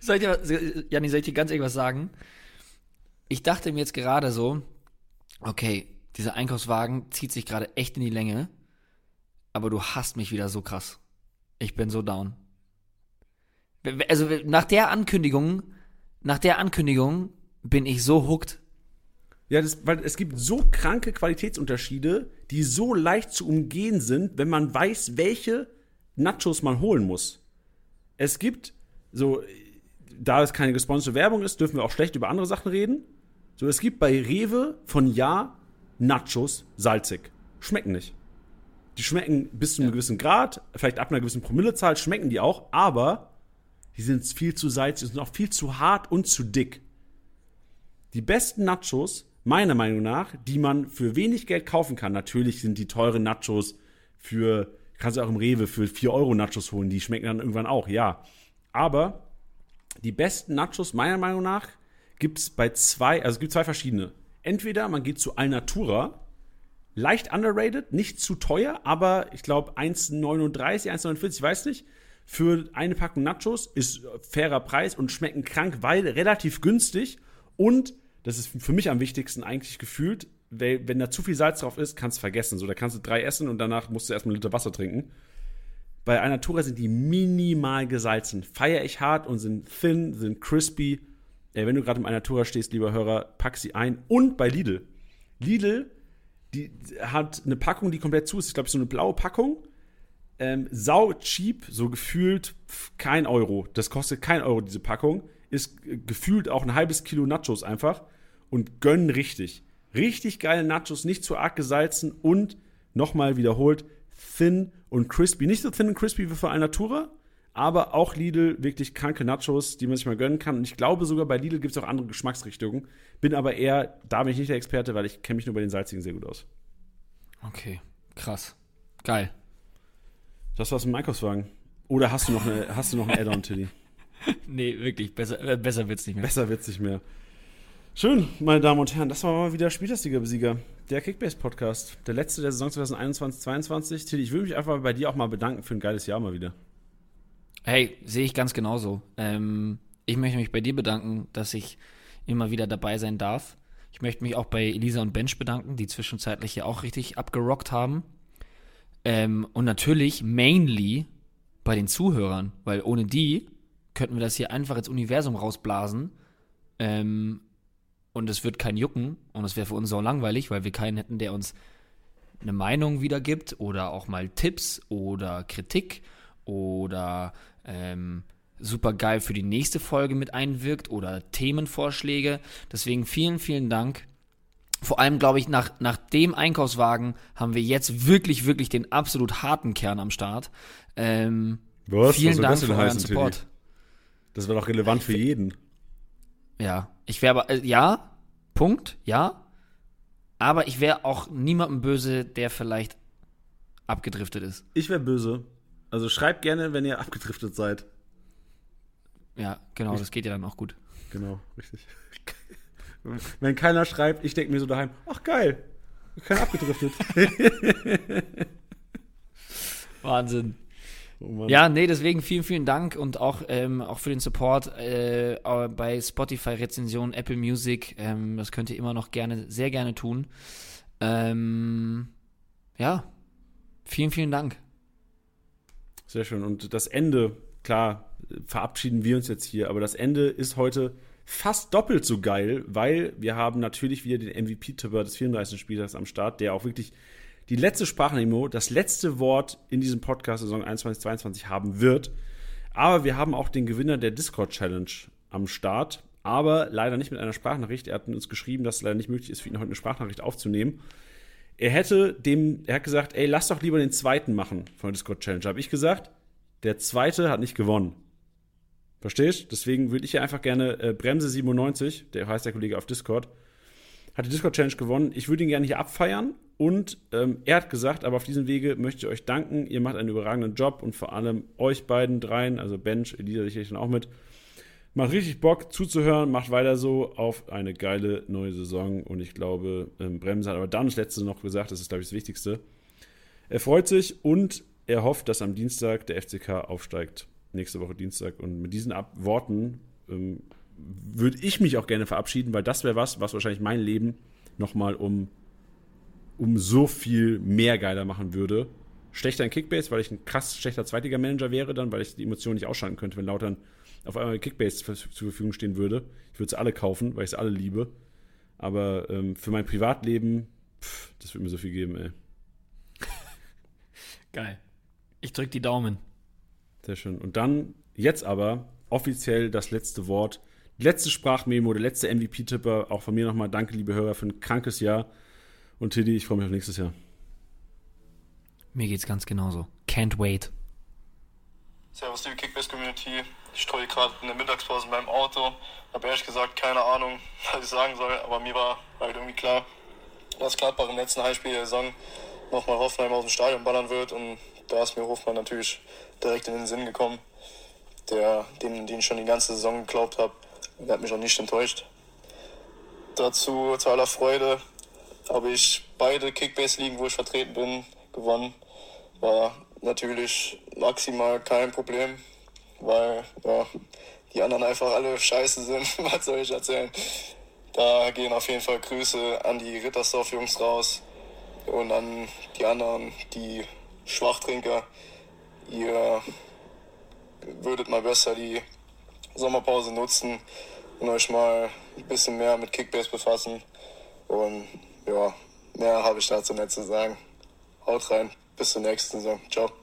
Soll ich dir, Janni, soll ich dir ganz ehrlich was sagen? Ich dachte mir jetzt gerade so, okay, dieser Einkaufswagen zieht sich gerade echt in die Länge, aber du hasst mich wieder so krass. Ich bin so down. Also nach der Ankündigung, nach der Ankündigung bin ich so hooked. Ja, das, weil es gibt so kranke Qualitätsunterschiede, die so leicht zu umgehen sind, wenn man weiß, welche Nachos man holen muss. Es gibt so, da es keine gesponserte Werbung ist, dürfen wir auch schlecht über andere Sachen reden. So, es gibt bei Rewe von Ja Nachos salzig. Schmecken nicht. Die schmecken bis zu einem gewissen Grad, vielleicht ab einer gewissen Promillezahl schmecken die auch, aber die sind viel zu salzig und sind auch viel zu hart und zu dick. Die besten Nachos, meiner Meinung nach, die man für wenig Geld kaufen kann, natürlich sind die teuren Nachos für, kannst du auch im Rewe für 4 Euro Nachos holen, die schmecken dann irgendwann auch, ja. Aber die besten Nachos, meiner Meinung nach, gibt es bei zwei, also es gibt zwei verschiedene. Entweder man geht zu Alnatura, leicht underrated, nicht zu teuer, aber ich glaube 1,39, 1,49, ich weiß nicht. Für eine Packung Nachos ist fairer Preis und schmecken krank, weil relativ günstig und das ist für mich am wichtigsten eigentlich gefühlt, wenn da zu viel Salz drauf ist, kannst du vergessen. So, da kannst du drei essen und danach musst du erstmal einen Liter Wasser trinken. Bei Alnatura sind die minimal gesalzen. Feier ich hart und sind thin, sind crispy. Ey, wenn du gerade im Alnatura stehst, lieber Hörer, pack sie ein. Und bei Lidl. Lidl, die hat eine Packung, die komplett zu ist. Ich glaube, so eine blaue Packung. Ähm, sau cheap, so gefühlt kein Euro. Das kostet kein Euro, diese Packung. Ist gefühlt auch ein halbes Kilo Nachos einfach. Und gönnen richtig. Richtig geile Nachos, nicht zu arg gesalzen und nochmal wiederholt, thin und crispy. Nicht so thin und crispy wie für Alnatura, aber auch Lidl wirklich kranke Nachos, die man sich mal gönnen kann. Und ich glaube sogar bei Lidl gibt es auch andere Geschmacksrichtungen. Bin aber eher, da bin ich nicht der Experte, weil ich kenne mich nur bei den salzigen sehr gut aus. Okay, krass. Geil. Das war's im Einkaufswagen. Oder hast du noch, eine, hast du noch ein Add-on, Tilly? Nee, wirklich, besser, äh, besser wird's nicht mehr. Besser wird's nicht mehr. Schön, meine Damen und Herren, das war mal wieder Spielersieger-Besieger. Der Kickbase-Podcast. Der letzte der Saison 2021-22. Tilly, ich würde mich einfach bei dir auch mal bedanken für ein geiles Jahr mal wieder. Hey, sehe ich ganz genauso. Ähm, ich möchte mich bei dir bedanken, dass ich immer wieder dabei sein darf. Ich möchte mich auch bei Elisa und Bench bedanken, die zwischenzeitlich ja auch richtig abgerockt haben. Ähm, und natürlich mainly bei den Zuhörern, weil ohne die könnten wir das hier einfach ins Universum rausblasen. Ähm, und es wird kein Jucken und es wäre für uns so langweilig, weil wir keinen hätten, der uns eine Meinung wiedergibt oder auch mal Tipps oder Kritik oder ähm, super geil für die nächste Folge mit einwirkt oder Themenvorschläge. Deswegen vielen, vielen Dank. Vor allem, glaube ich, nach, nach dem Einkaufswagen haben wir jetzt wirklich, wirklich den absolut harten Kern am Start. Ähm, Was? vielen Was Dank das für euren? Support. Das war doch relevant für jeden. Ja, ich wäre aber, äh, ja, Punkt, ja. Aber ich wäre auch niemandem böse, der vielleicht abgedriftet ist. Ich wäre böse. Also schreibt gerne, wenn ihr abgedriftet seid. Ja, genau, das geht ja dann auch gut. Genau, richtig. Wenn keiner schreibt, ich denke mir so daheim, ach geil, keiner abgedriftet. Wahnsinn. Oh. Ja, nee, deswegen vielen, vielen Dank und auch, ähm, auch für den Support äh, äh, bei Spotify-Rezensionen, Apple Music. Ähm, das könnt ihr immer noch gerne, sehr gerne tun. Ähm, ja, vielen, vielen Dank. Sehr schön. Und das Ende, klar, verabschieden wir uns jetzt hier, aber das Ende ist heute fast doppelt so geil, weil wir haben natürlich wieder den MVP-Tipper des 34. Spieltags am Start, der auch wirklich die letzte Sprachnemo, das letzte Wort in diesem Podcast Saison 21-22 haben wird. Aber wir haben auch den Gewinner der Discord-Challenge am Start. aber leider nicht mit einer Sprachnachricht. Er hat uns geschrieben, dass es leider nicht möglich ist, für ihn heute eine Sprachnachricht aufzunehmen. Er hätte dem, er hat gesagt, ey, lass doch lieber den zweiten machen von der Discord Challenge. Habe ich gesagt, der zweite hat nicht gewonnen. Verstehst? Deswegen würde ich ja einfach gerne äh, Bremse97, der heißt der Kollege auf Discord, hat die Discord Challenge gewonnen. Ich würde ihn gerne hier abfeiern und ähm, er hat gesagt, aber auf diesem Wege möchte ich euch danken. Ihr macht einen überragenden Job und vor allem euch beiden dreien, also Bench, Elisa sicherlich dann auch mit, macht richtig Bock zuzuhören, macht weiter so auf eine geile neue Saison und ich glaube, ähm, Bremse hat aber dann das letzte noch gesagt, das ist glaube ich das Wichtigste. Er freut sich und er hofft, dass am Dienstag der FCK aufsteigt. Nächste Woche Dienstag. Und mit diesen Ab Worten ähm, würde ich mich auch gerne verabschieden, weil das wäre was, was wahrscheinlich mein Leben nochmal um, um so viel mehr geiler machen würde. Schlechter in Kickbase, weil ich ein krass schlechter Zweitliga-Manager wäre, dann, weil ich die Emotionen nicht ausschalten könnte, wenn Lautern auf einmal Kickbase zur Verfügung stehen würde. Ich würde sie alle kaufen, weil ich sie alle liebe. Aber ähm, für mein Privatleben, pff, das würde mir so viel geben, ey. Geil. Ich drück die Daumen. Sehr schön. Und dann, jetzt aber, offiziell das letzte Wort. Die letzte Sprachmemo, der letzte MVP-Tipper. Auch von mir nochmal danke, liebe Hörer, für ein krankes Jahr. Und Tiddy, ich freue mich auf nächstes Jahr. Mir geht's ganz genauso. Can't wait. Servus, liebe Kickbase-Community. Ich streue gerade in der Mittagspause in meinem Auto. Habe ehrlich gesagt keine Ahnung, was ich sagen soll, aber mir war halt irgendwie klar, dass Gladbach im letzten Heimspiel der Saison nochmal Hoffenheim aus dem Stadion ballern wird. Und da ist mir Hofmann natürlich direkt in den Sinn gekommen, der, dem, den ich schon die ganze Saison geglaubt habe. Der hat mich auch nicht enttäuscht. Dazu zu aller Freude habe ich beide Kickbase-Ligen, wo ich vertreten bin, gewonnen. War natürlich maximal kein Problem, weil ja, die anderen einfach alle scheiße sind. Was soll ich erzählen? Da gehen auf jeden Fall Grüße an die Rittersdorf-Jungs raus und an die anderen, die Schwachtrinker. Ihr würdet mal besser die Sommerpause nutzen und euch mal ein bisschen mehr mit Kickbase befassen. Und ja, mehr habe ich dazu nicht zu sagen. Haut rein, bis zur nächsten Saison. Ciao.